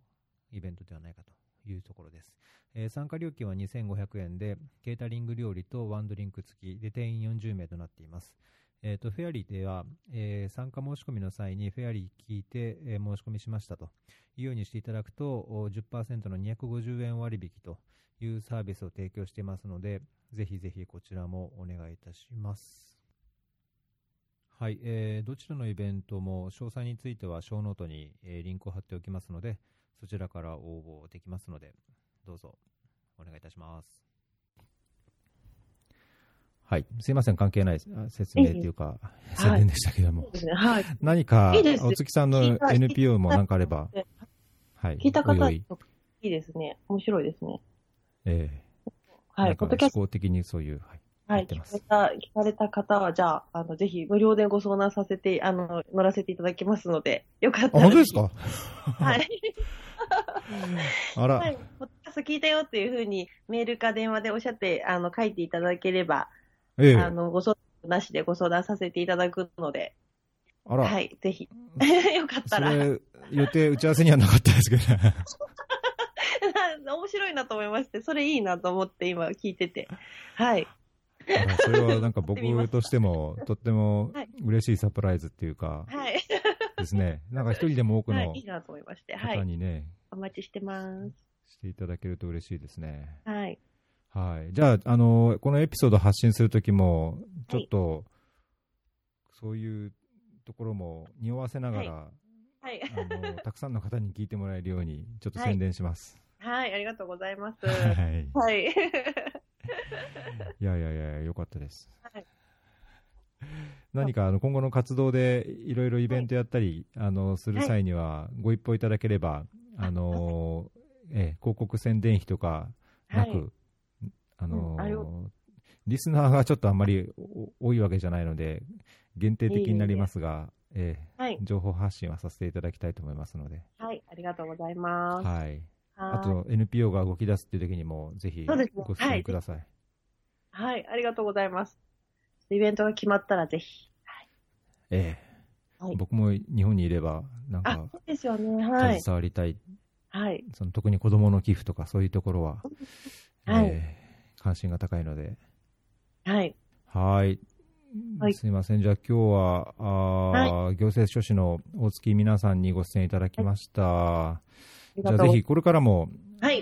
S1: イベントではないかと。いうところです。えー、参加料金は2500円で、ケータリング料理とワンドリンク付きで定員40名となっています。えーと、フェアリーでは、えー、参加申し込みの際にフェアリー聞いて、えー、申し込みしましたというようにしていただくと10%の250円割引というサービスを提供していますのでぜひぜひこちらもお願いいたします。はい、えー、どちらのイベントも詳細についてはショーノートに、えー、リンクを貼っておきますのでそちらから応募できますのでどうぞお願いいたします。はい。すいません、関係ない説明というか、宣伝でしたけども。はい。何か、お月さんの NPO も何かあれば、
S2: はい。聞いた方、いいですね。面白いですね。
S1: え
S2: えはい。
S1: ポッドキャスト。的にそういう、
S2: はい。はい。聞かれた、聞かれた方は、じゃあ、あの、ぜひ無料でご相談させて、あの、乗らせていただきますので、よかったら。
S1: 本当ですか？
S2: はい。
S1: あら。は
S2: い。ポッドキャスト聞いたよっていうふうに、メールか電話でおっしゃって、あの、書いていただければ、ええ、あの、ご相談なしでご相談させていただくので、
S1: あら。
S2: はい、ぜひ。よかったら。
S1: 予定、打ち合わせにはなかったですけどね。
S2: 面白いなと思いまして、それいいなと思って今聞いてて。はい。
S1: それはなんか僕としても、とっても嬉しいサプライズっていうか、
S2: はい。
S1: ですね。なんか一人でも多くの方
S2: に
S1: ね、
S2: お待ちしてます。
S1: していただけると嬉しいですね。
S2: はい。
S1: はい。じゃあ、あの、このエピソード発信するときも、ちょっと、はい、そういうところも匂わせながら、はい、あの、たくさんの方に聞いてもらえるように、ちょっと宣伝します。
S2: はい、はい、ありがとうございます。
S1: はい。
S2: はい。い
S1: やいやいや、よかったです。はい。何かあの今後の活動でいろいろイベントやったり、はい、あのする際にはご一報いただければ、あの え広告宣伝費とかなく、あのーうん、リスナーがちょっとあんまり多いわけじゃないので、限定的になりますが、えー、はい、情報発信はさせていただきたいと思いますので。
S2: はい、ありがとうございます。
S1: はい。あと、NPO が動き出すっていう時にも、ぜひご出演ください、ね
S2: はい。はい、ありがとうございます。イベントが決まったらぜひ。はい、
S1: ええーはい、僕も日本にいれば、なんか、
S2: そうですよね。はい。
S1: 携わりたい。
S2: はい。
S1: その特に子供の寄付とかそういうところは、はい。えー関心が高いので。
S2: はい。
S1: はい。すみません。じゃあ今日は、あはい、行政書士の大月皆さんにご出演いただきました。はい、じゃあぜひこれからも、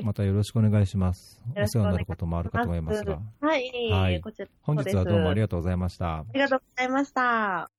S1: またよろしくお願いします。お世話になることもあるかと思いますが。
S2: はい。はい、
S1: 本日はどうもありがとうございました。
S2: ありがとうございました。